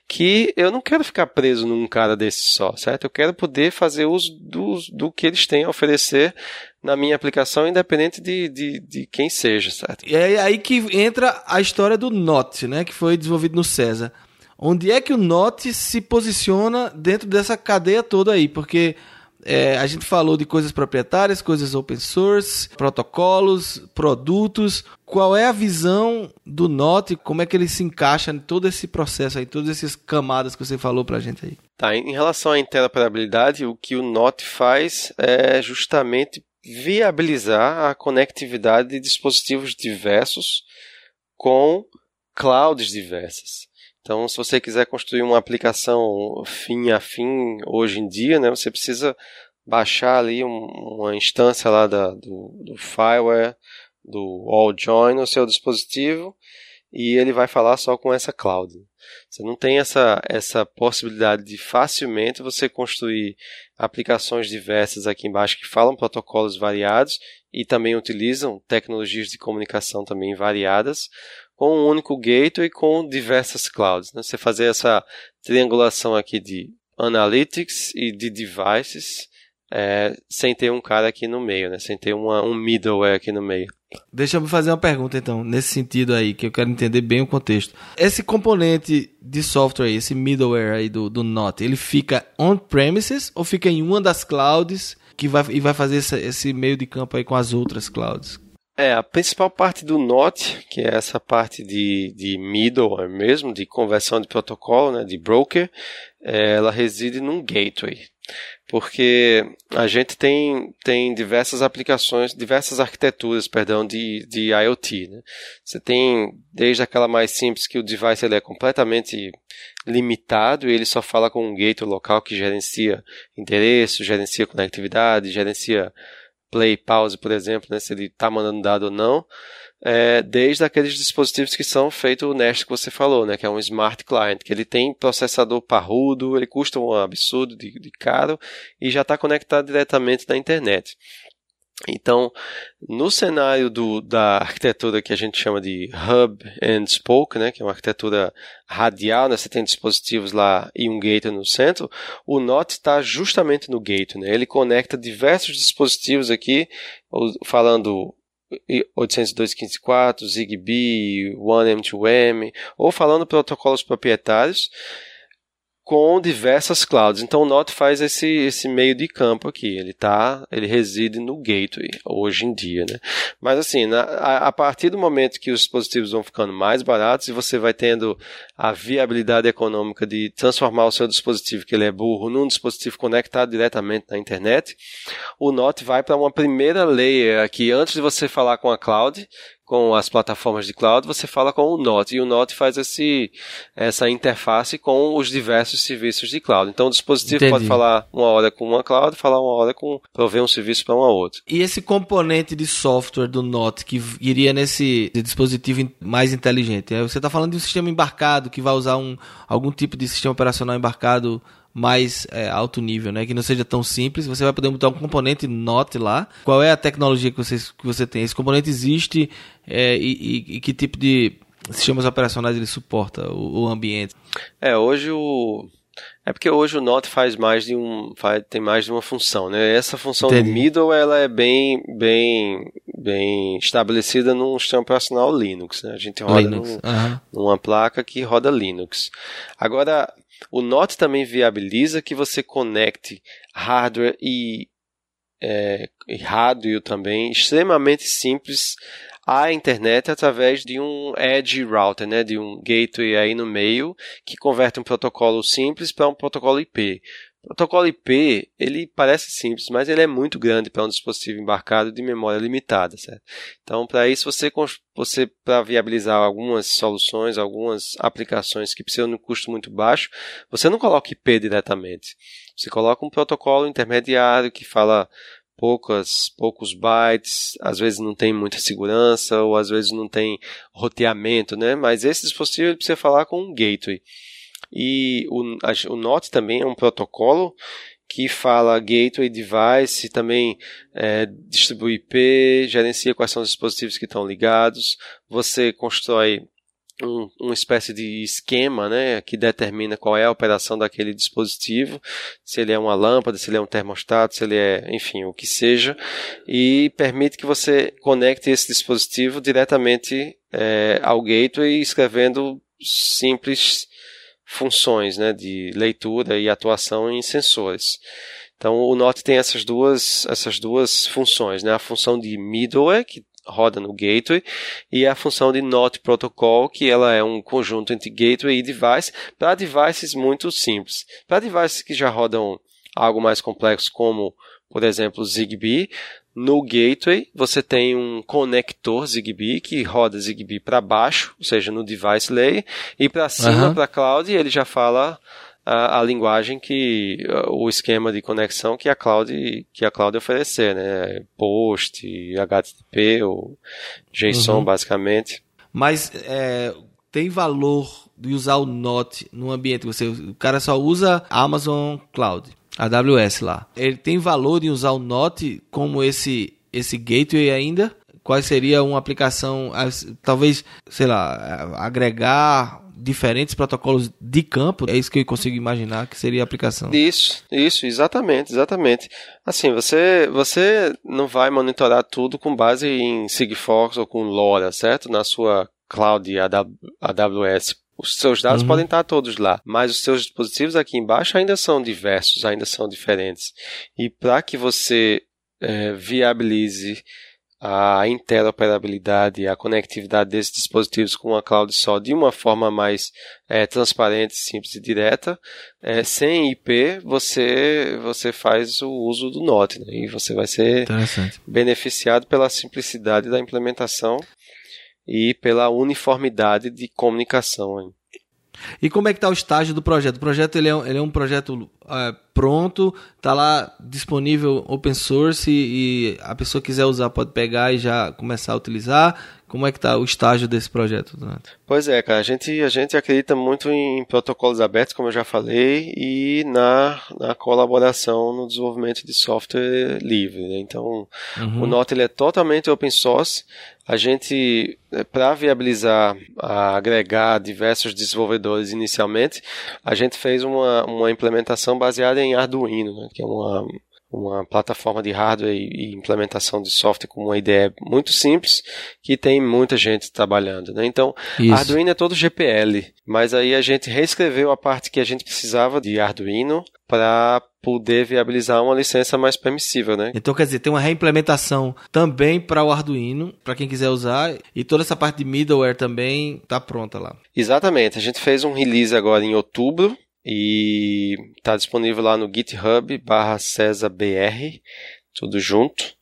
Speaker 4: que eu não quero ficar preso num cara desse só, certo? Eu quero poder fazer uso do, do que eles têm a oferecer na minha aplicação, independente de, de, de quem seja, certo?
Speaker 2: E é aí que entra a história do Note, né, que foi desenvolvido no César. Onde é que o Note se posiciona dentro dessa cadeia toda aí? Porque é, a gente falou de coisas proprietárias, coisas open source, protocolos, produtos. Qual é a visão do Note? Como é que ele se encaixa em todo esse processo aí, todas essas camadas que você falou para a gente aí?
Speaker 4: Tá, em relação à interoperabilidade, o que o Note faz é justamente viabilizar a conectividade de dispositivos diversos com clouds diversas. Então, se você quiser construir uma aplicação fim a fim hoje em dia, né, você precisa baixar ali um, uma instância lá da, do, do fireware, do all join no seu dispositivo e ele vai falar só com essa cloud. Você não tem essa, essa possibilidade de facilmente você construir aplicações diversas aqui embaixo que falam protocolos variados e também utilizam tecnologias de comunicação também variadas com um único gateway com diversas clouds. Né? Você fazer essa triangulação aqui de analytics e de devices é, sem ter um cara aqui no meio, né? sem ter uma, um middleware aqui no meio.
Speaker 2: Deixa eu fazer uma pergunta então, nesse sentido aí, que eu quero entender bem o contexto. Esse componente de software esse middleware aí do, do Note, ele fica on-premises ou fica em uma das clouds que vai, e vai fazer esse, esse meio de campo aí com as outras clouds?
Speaker 4: É, a principal parte do NOT, que é essa parte de, de middleware mesmo, de conversão de protocolo, né, de broker, é, ela reside num gateway. Porque a gente tem, tem diversas aplicações, diversas arquiteturas, perdão, de, de IoT. Né? Você tem desde aquela mais simples que o device ele é completamente limitado e ele só fala com um gateway local que gerencia endereço, gerencia conectividade, gerencia play, pause, por exemplo, né, se ele está mandando dado ou não, é, desde aqueles dispositivos que são feitos o Nest que você falou, né, que é um smart client, que ele tem processador parrudo, ele custa um absurdo de, de caro e já está conectado diretamente na internet. Então, no cenário do, da arquitetura que a gente chama de Hub and Spoke, né, que é uma arquitetura radial, né, você tem dispositivos lá e um gateway no centro, o NOT está justamente no gateway. Né, ele conecta diversos dispositivos aqui, falando 802.15.4, ZigBee, 1M2M, ou falando protocolos proprietários, com diversas clouds. Então o Node faz esse, esse meio de campo aqui. Ele tá, ele reside no gateway hoje em dia, né? Mas assim, na, a, a, partir do momento que os dispositivos vão ficando mais baratos e você vai tendo a viabilidade econômica de transformar o seu dispositivo que ele é burro num dispositivo conectado diretamente na internet, o Node vai para uma primeira layer aqui antes de você falar com a cloud, com as plataformas de cloud, você fala com o Note, e o Note faz esse, essa interface com os diversos serviços de cloud. Então o dispositivo Entendi. pode falar uma hora com uma cloud, falar uma hora com prover um serviço para uma outra.
Speaker 2: E esse componente de software do Note que iria nesse dispositivo mais inteligente, é, você está falando de um sistema embarcado que vai usar um, algum tipo de sistema operacional embarcado mais é, alto nível, né? Que não seja tão simples. Você vai poder botar um componente NOT lá. Qual é a tecnologia que você, que você tem? Esse componente existe é, e, e, e, que tipo de sistemas operacionais ele suporta, o, o, ambiente?
Speaker 4: É, hoje o... É porque hoje o NOT faz mais de um, faz, tem mais de uma função, né? Essa função Entendi. do middle ela é bem, bem, bem estabelecida num sistema operacional Linux, né? A gente roda Linux. Uhum. numa placa que roda Linux. Agora o NOT também viabiliza que você conecte hardware e, é, e hardware também extremamente simples à internet através de um edge router, né, de um gateway aí no meio que converte um protocolo simples para um protocolo IP. Protocolo IP, ele parece simples, mas ele é muito grande para um dispositivo embarcado de memória limitada, certo? Então, para isso, você, você para viabilizar algumas soluções, algumas aplicações que precisam de um custo muito baixo, você não coloca IP diretamente. Você coloca um protocolo intermediário que fala poucas, poucos bytes, às vezes não tem muita segurança, ou às vezes não tem roteamento, né? Mas esse dispositivo precisa falar com um gateway. E o, o NOT também é um protocolo que fala gateway device, também é, distribui IP, gerencia quais são os dispositivos que estão ligados. Você constrói um, uma espécie de esquema né, que determina qual é a operação daquele dispositivo, se ele é uma lâmpada, se ele é um termostato, se ele é, enfim, o que seja, e permite que você conecte esse dispositivo diretamente é, ao gateway escrevendo simples funções né, de leitura e atuação em sensores. Então o NOT tem essas duas, essas duas funções, né? a função de middleware, que roda no gateway, e a função de NOT protocol, que ela é um conjunto entre gateway e device, para devices muito simples. Para devices que já rodam algo mais complexo, como, por exemplo, Zigbee, no gateway, você tem um conector Zigbee que roda Zigbee para baixo, ou seja, no device layer, e para cima, uhum. para a cloud, ele já fala a, a, linguagem que o esquema de conexão que a cloud que a cloud oferecer, né? Post, HTTP ou JSON, uhum. basicamente.
Speaker 2: Mas é, tem valor de usar o NOT no ambiente. Você, o cara só usa Amazon Cloud. AWS lá. Ele tem valor em usar o Note como esse esse gateway ainda? Qual seria uma aplicação, talvez, sei lá, agregar diferentes protocolos de campo? É isso que eu consigo imaginar que seria a aplicação.
Speaker 4: Isso, isso, exatamente, exatamente. Assim, você, você não vai monitorar tudo com base em Sigfox ou com LoRa, certo? Na sua cloud AWS os seus dados uhum. podem estar todos lá, mas os seus dispositivos aqui embaixo ainda são diversos, ainda são diferentes. E para que você é, viabilize a interoperabilidade, a conectividade desses dispositivos com uma cloud só de uma forma mais é, transparente, simples e direta, é, sem IP, você, você faz o uso do NOT né? e você vai ser beneficiado pela simplicidade da implementação e pela uniformidade de comunicação. Hein?
Speaker 2: E como é que está o estágio do projeto? O projeto ele é, ele é um projeto é, pronto, tá lá disponível open source e, e a pessoa quiser usar pode pegar e já começar a utilizar. Como é que está o estágio desse projeto, Donato?
Speaker 4: Pois é, cara, a gente, a gente acredita muito em protocolos abertos, como eu já falei, e na, na colaboração no desenvolvimento de software livre. Né? Então, uhum. o Nota ele é totalmente open source. A gente, é, para viabilizar, agregar diversos desenvolvedores inicialmente, a gente fez uma, uma implementação baseada em Arduino, né? que é uma, uma plataforma de hardware e implementação de software com uma ideia muito simples que tem muita gente trabalhando. Né? Então, Isso. Arduino é todo GPL, mas aí a gente reescreveu a parte que a gente precisava de Arduino para poder viabilizar uma licença mais permissível, né?
Speaker 2: Então, quer dizer, tem uma reimplementação também para o Arduino, para quem quiser usar, e toda essa parte de middleware também está pronta lá.
Speaker 4: Exatamente. A gente fez um release agora em outubro e está disponível lá no GitHub barra CesaBR, tudo junto.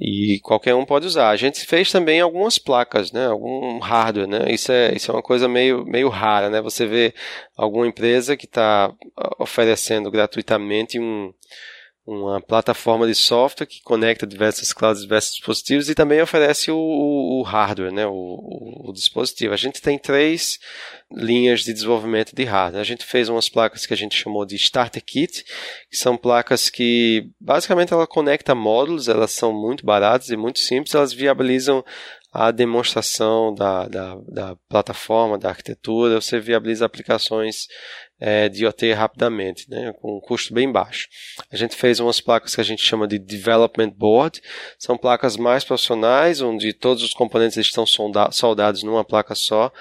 Speaker 4: E qualquer um pode usar. A gente fez também algumas placas, né? Algum hardware, né? Isso é, isso é uma coisa meio, meio rara, né? Você vê alguma empresa que está oferecendo gratuitamente um, uma plataforma de software que conecta diversas clouds, diversos dispositivos e também oferece o, o, o hardware, né, o, o, dispositivo. A gente tem três linhas de desenvolvimento de hardware. A gente fez umas placas que a gente chamou de Starter Kit, que são placas que basicamente ela conecta módulos, elas são muito baratas e muito simples, elas viabilizam a demonstração da, da, da plataforma, da arquitetura, você viabiliza aplicações é, de IoT rapidamente, né, com um custo bem baixo. A gente fez umas placas que a gente chama de Development Board, são placas mais profissionais, onde todos os componentes estão soldados numa placa só.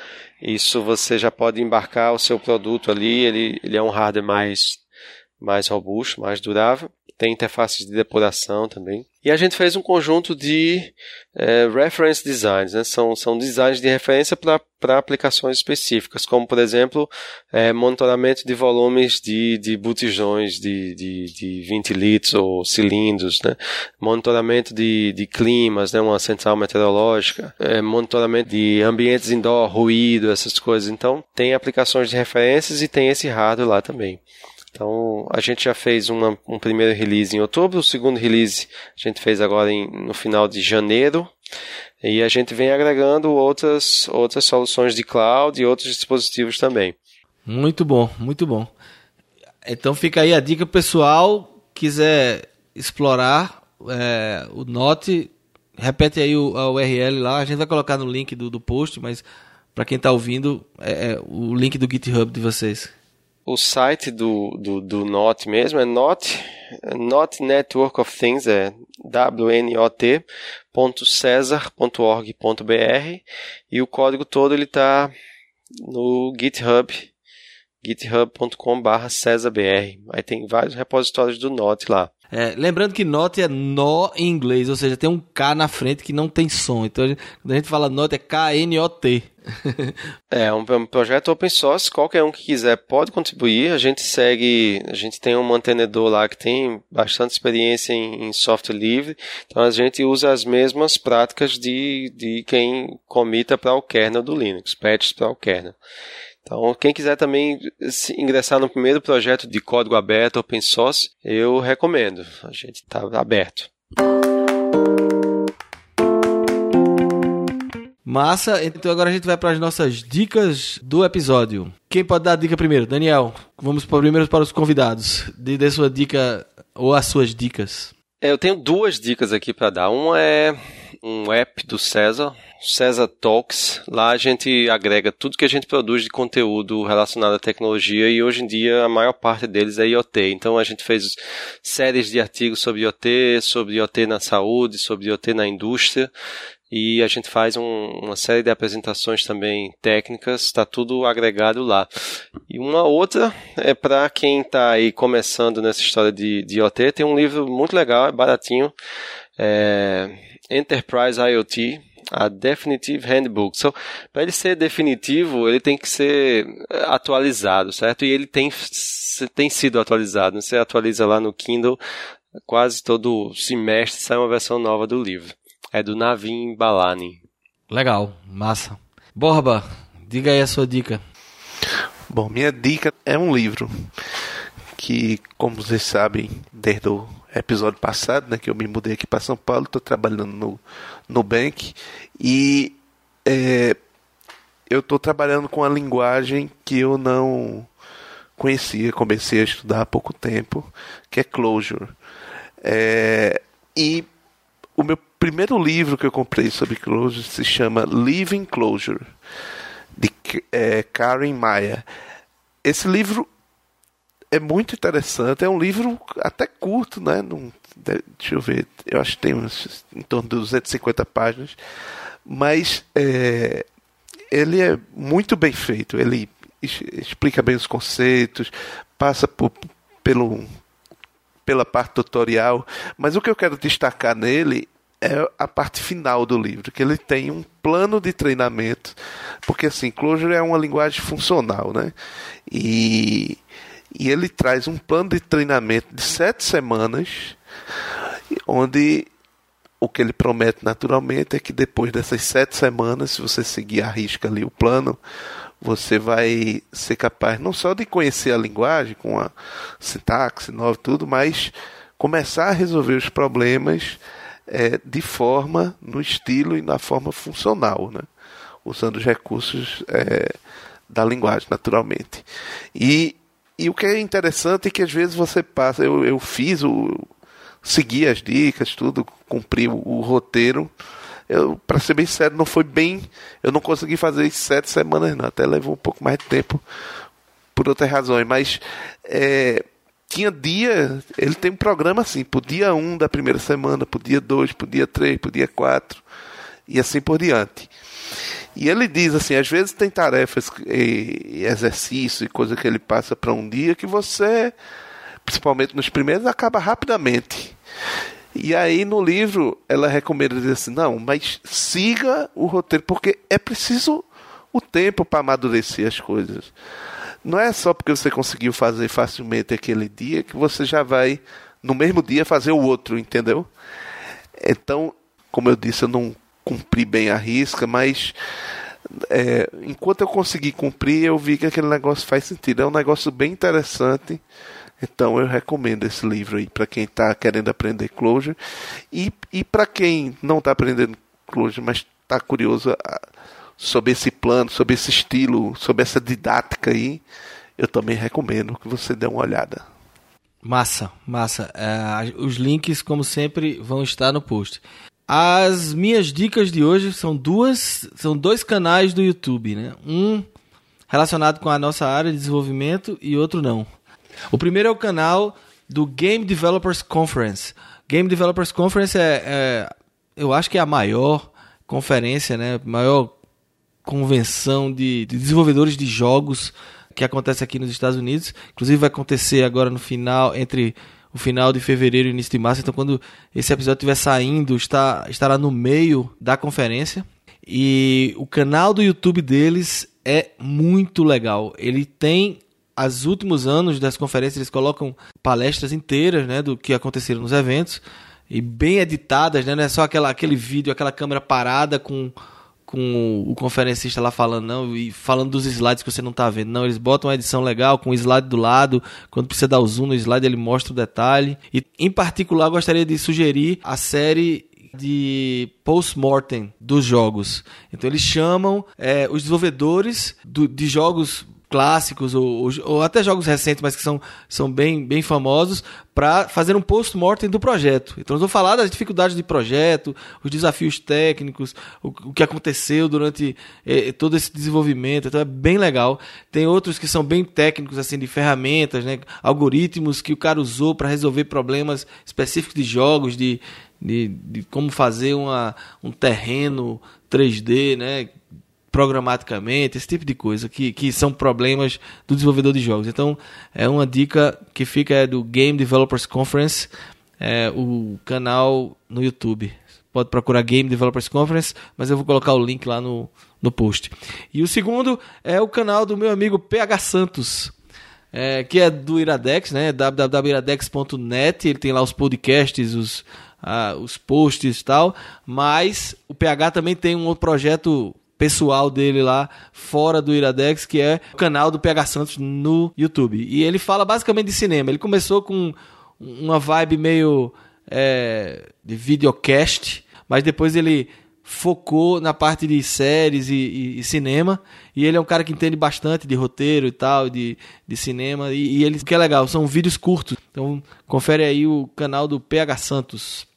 Speaker 4: Isso você já pode embarcar o seu produto ali, ele, ele é um hardware mais, mais robusto, mais durável tem interfaces de depuração também. E a gente fez um conjunto de é, reference designs, né? são, são designs de referência para aplicações específicas, como por exemplo é, monitoramento de volumes de, de botijões de, de, de 20 litros ou cilindros, né? monitoramento de, de climas, né? uma central meteorológica, é, monitoramento de ambientes indoor, ruído, essas coisas. Então tem aplicações de referências e tem esse hardware lá também. Então, a gente já fez uma, um primeiro release em outubro, o segundo release a gente fez agora em, no final de janeiro, e a gente vem agregando outras, outras soluções de cloud e outros dispositivos também.
Speaker 2: Muito bom, muito bom. Então fica aí a dica pessoal, quiser explorar é, o Note, repete aí o, a URL lá, a gente vai colocar no link do, do post, mas para quem está ouvindo, é, é o link do GitHub de vocês
Speaker 4: o site do, do, do Not mesmo é Not, Not Network of Things, é wnot.cesar.org.br e o código todo ele está no GitHub, github.com.br cesarbr. Aí tem vários repositórios do Not lá.
Speaker 2: É, lembrando que note é nó em inglês, ou seja, tem um K na frente que não tem som. Então, quando a gente fala note é K-N-O-T.
Speaker 4: É um, um projeto open source, qualquer um que quiser pode contribuir. A gente segue, a gente tem um mantenedor lá que tem bastante experiência em, em software livre, então a gente usa as mesmas práticas de, de quem comita para o kernel do Linux, patches para o kernel. Então, quem quiser também ingressar no primeiro projeto de código aberto, open source, eu recomendo. A gente está aberto.
Speaker 2: Massa, então agora a gente vai para as nossas dicas do episódio. Quem pode dar a dica primeiro? Daniel, vamos primeiro para os convidados. Dê, dê sua dica ou as suas dicas.
Speaker 4: É, eu tenho duas dicas aqui para dar. Uma é um app do César, César Talks. Lá a gente agrega tudo que a gente produz de conteúdo relacionado à tecnologia e hoje em dia a maior parte deles é IoT. Então a gente fez séries de artigos sobre IoT, sobre IoT na saúde, sobre IoT na indústria e a gente faz um, uma série de apresentações também técnicas, está tudo agregado lá. E uma outra é para quem está aí começando nessa história de, de IoT, tem um livro muito legal, é baratinho, é Enterprise IoT, a Definitive Handbook. So, para ele ser definitivo, ele tem que ser atualizado, certo? E ele tem, tem sido atualizado. Você atualiza lá no Kindle, quase todo semestre sai uma versão nova do livro. É do Navin Balani.
Speaker 2: Legal, massa. Borba, diga aí a sua dica.
Speaker 3: Bom, minha dica é um livro que, como vocês sabem, desde o episódio passado, né, que eu me mudei aqui para São Paulo, estou trabalhando no Nubank e é, eu estou trabalhando com a linguagem que eu não conhecia, comecei a estudar há pouco tempo, que é Clojure. É, e o meu primeiro livro que eu comprei sobre Clojure se chama Living Clojure, de é, Karen Maia. Esse livro é muito interessante, é um livro até curto, né? Deixa eu ver, eu acho que tem uns, em torno de 250 páginas, mas é, ele é muito bem feito. Ele explica bem os conceitos, passa por, pelo, pela parte tutorial, mas o que eu quero destacar nele é a parte final do livro, que ele tem um plano de treinamento, porque assim, Clojure é uma linguagem funcional, né? E, e ele traz um plano de treinamento de sete semanas, onde o que ele promete naturalmente é que depois dessas sete semanas, se você seguir a risca ali o plano, você vai ser capaz não só de conhecer a linguagem com a sintaxe nova tudo, mas começar a resolver os problemas é, de forma, no estilo e na forma funcional, né? usando os recursos é, da linguagem, naturalmente. E, e o que é interessante é que às vezes você passa, eu, eu fiz o, segui as dicas, tudo, cumpri o, o roteiro. Para ser bem sério, não foi bem. Eu não consegui fazer isso sete semanas, não. Até levou um pouco mais de tempo por outras razões. Mas é, tinha dia. Ele tem um programa assim, pro dia 1 um da primeira semana, pro dia 2, pro dia 3, pro dia 4 e assim por diante. E ele diz assim: às vezes tem tarefas e, e exercício e coisa que ele passa para um dia que você principalmente nos primeiros, acaba rapidamente. E aí no livro ela recomenda dizer assim: não, mas siga o roteiro, porque é preciso o tempo para amadurecer as coisas. Não é só porque você conseguiu fazer facilmente aquele dia que você já vai no mesmo dia fazer o outro, entendeu? Então, como eu disse, eu não cumpri bem a risca, mas é, enquanto eu consegui cumprir, eu vi que aquele negócio faz sentido. É um negócio bem interessante então eu recomendo esse livro aí para quem está querendo aprender Clojure e, e para quem não está aprendendo Clojure, mas está curioso sobre esse plano, sobre esse estilo, sobre essa didática aí, eu também recomendo que você dê uma olhada.
Speaker 2: Massa, massa. É, os links, como sempre, vão estar no post. As minhas dicas de hoje são duas, são dois canais do YouTube, né? Um relacionado com a nossa área de desenvolvimento e outro não. O primeiro é o canal do Game Developers Conference. Game Developers Conference é, é eu acho que é a maior conferência, né? Maior convenção de, de, desenvolvedores de jogos que acontece aqui nos Estados Unidos. Inclusive vai acontecer agora no final, entre o final de fevereiro e início de março. Então, quando esse episódio estiver saindo, está, estará no meio da conferência. E o canal do YouTube deles é muito legal. Ele tem os últimos anos das conferências eles colocam palestras inteiras, né, do que aconteceram nos eventos e bem editadas, né, não é só aquela, aquele vídeo, aquela câmera parada com com o conferencista lá falando, não, e falando dos slides que você não está vendo. Não, eles botam uma edição legal com o slide do lado. Quando precisa dar o zoom no slide, ele mostra o detalhe. E, em particular, gostaria de sugerir a série de post-mortem dos jogos. Então, eles chamam é, os desenvolvedores do, de jogos clássicos ou, ou, até jogos recentes, mas que são, são bem, bem famosos, para fazer um post-mortem do projeto. Então, nós vamos falar das dificuldades de projeto, os desafios técnicos, o, o que aconteceu durante eh, todo esse desenvolvimento. Então, é bem legal. Tem outros que são bem técnicos, assim, de ferramentas, né? algoritmos que o cara usou para resolver problemas específicos de jogos, de, de, de como fazer uma, um terreno 3D, né? Programaticamente, esse tipo de coisa, que, que são problemas do desenvolvedor de jogos. Então, é uma dica que fica é do Game Developers Conference, é, o canal no YouTube. Pode procurar Game Developers Conference, mas eu vou colocar o link lá no, no post. E o segundo é o canal do meu amigo PH Santos. É, que é do Iradex, né? www.iradex.net. Ele tem lá os podcasts, os, ah, os posts e tal. Mas o PH também tem um outro projeto pessoal dele lá fora do Iradex, que é o canal do PH Santos no YouTube. E ele fala basicamente de cinema. Ele começou com uma vibe meio é, de videocast, mas depois ele focou na parte de séries e, e, e, cinema. E ele é um cara que entende bastante de roteiro e tal, de, de cinema. E, e ele, o que é legal, são vídeos curtos. Então confere aí o canal do PH Santos.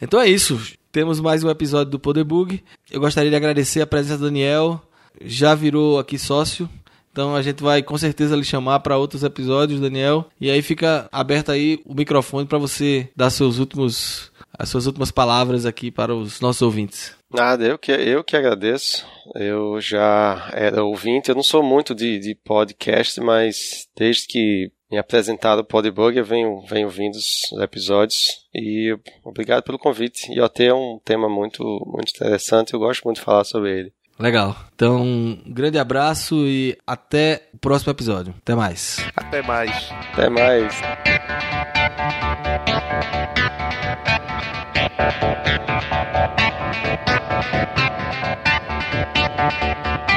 Speaker 2: Então é isso. Temos mais um episódio do Poderbug. Eu gostaria de agradecer a presença do Daniel. Já virou aqui sócio. Então a gente vai com certeza lhe chamar para outros episódios, Daniel. E aí fica aberto aí o microfone para você dar seus últimos as suas últimas palavras aqui para os nossos ouvintes.
Speaker 4: Nada, eu que, eu que agradeço. Eu já era ouvinte, eu não sou muito de, de podcast, mas desde que me apresentado o Podbug, eu venho, venho vindo os episódios e obrigado pelo convite. IoT é um tema muito, muito interessante, eu gosto muito de falar sobre ele.
Speaker 2: Legal. Então, um grande abraço e até o próximo episódio. Até mais. Até mais.
Speaker 3: Até mais.
Speaker 4: Até mais.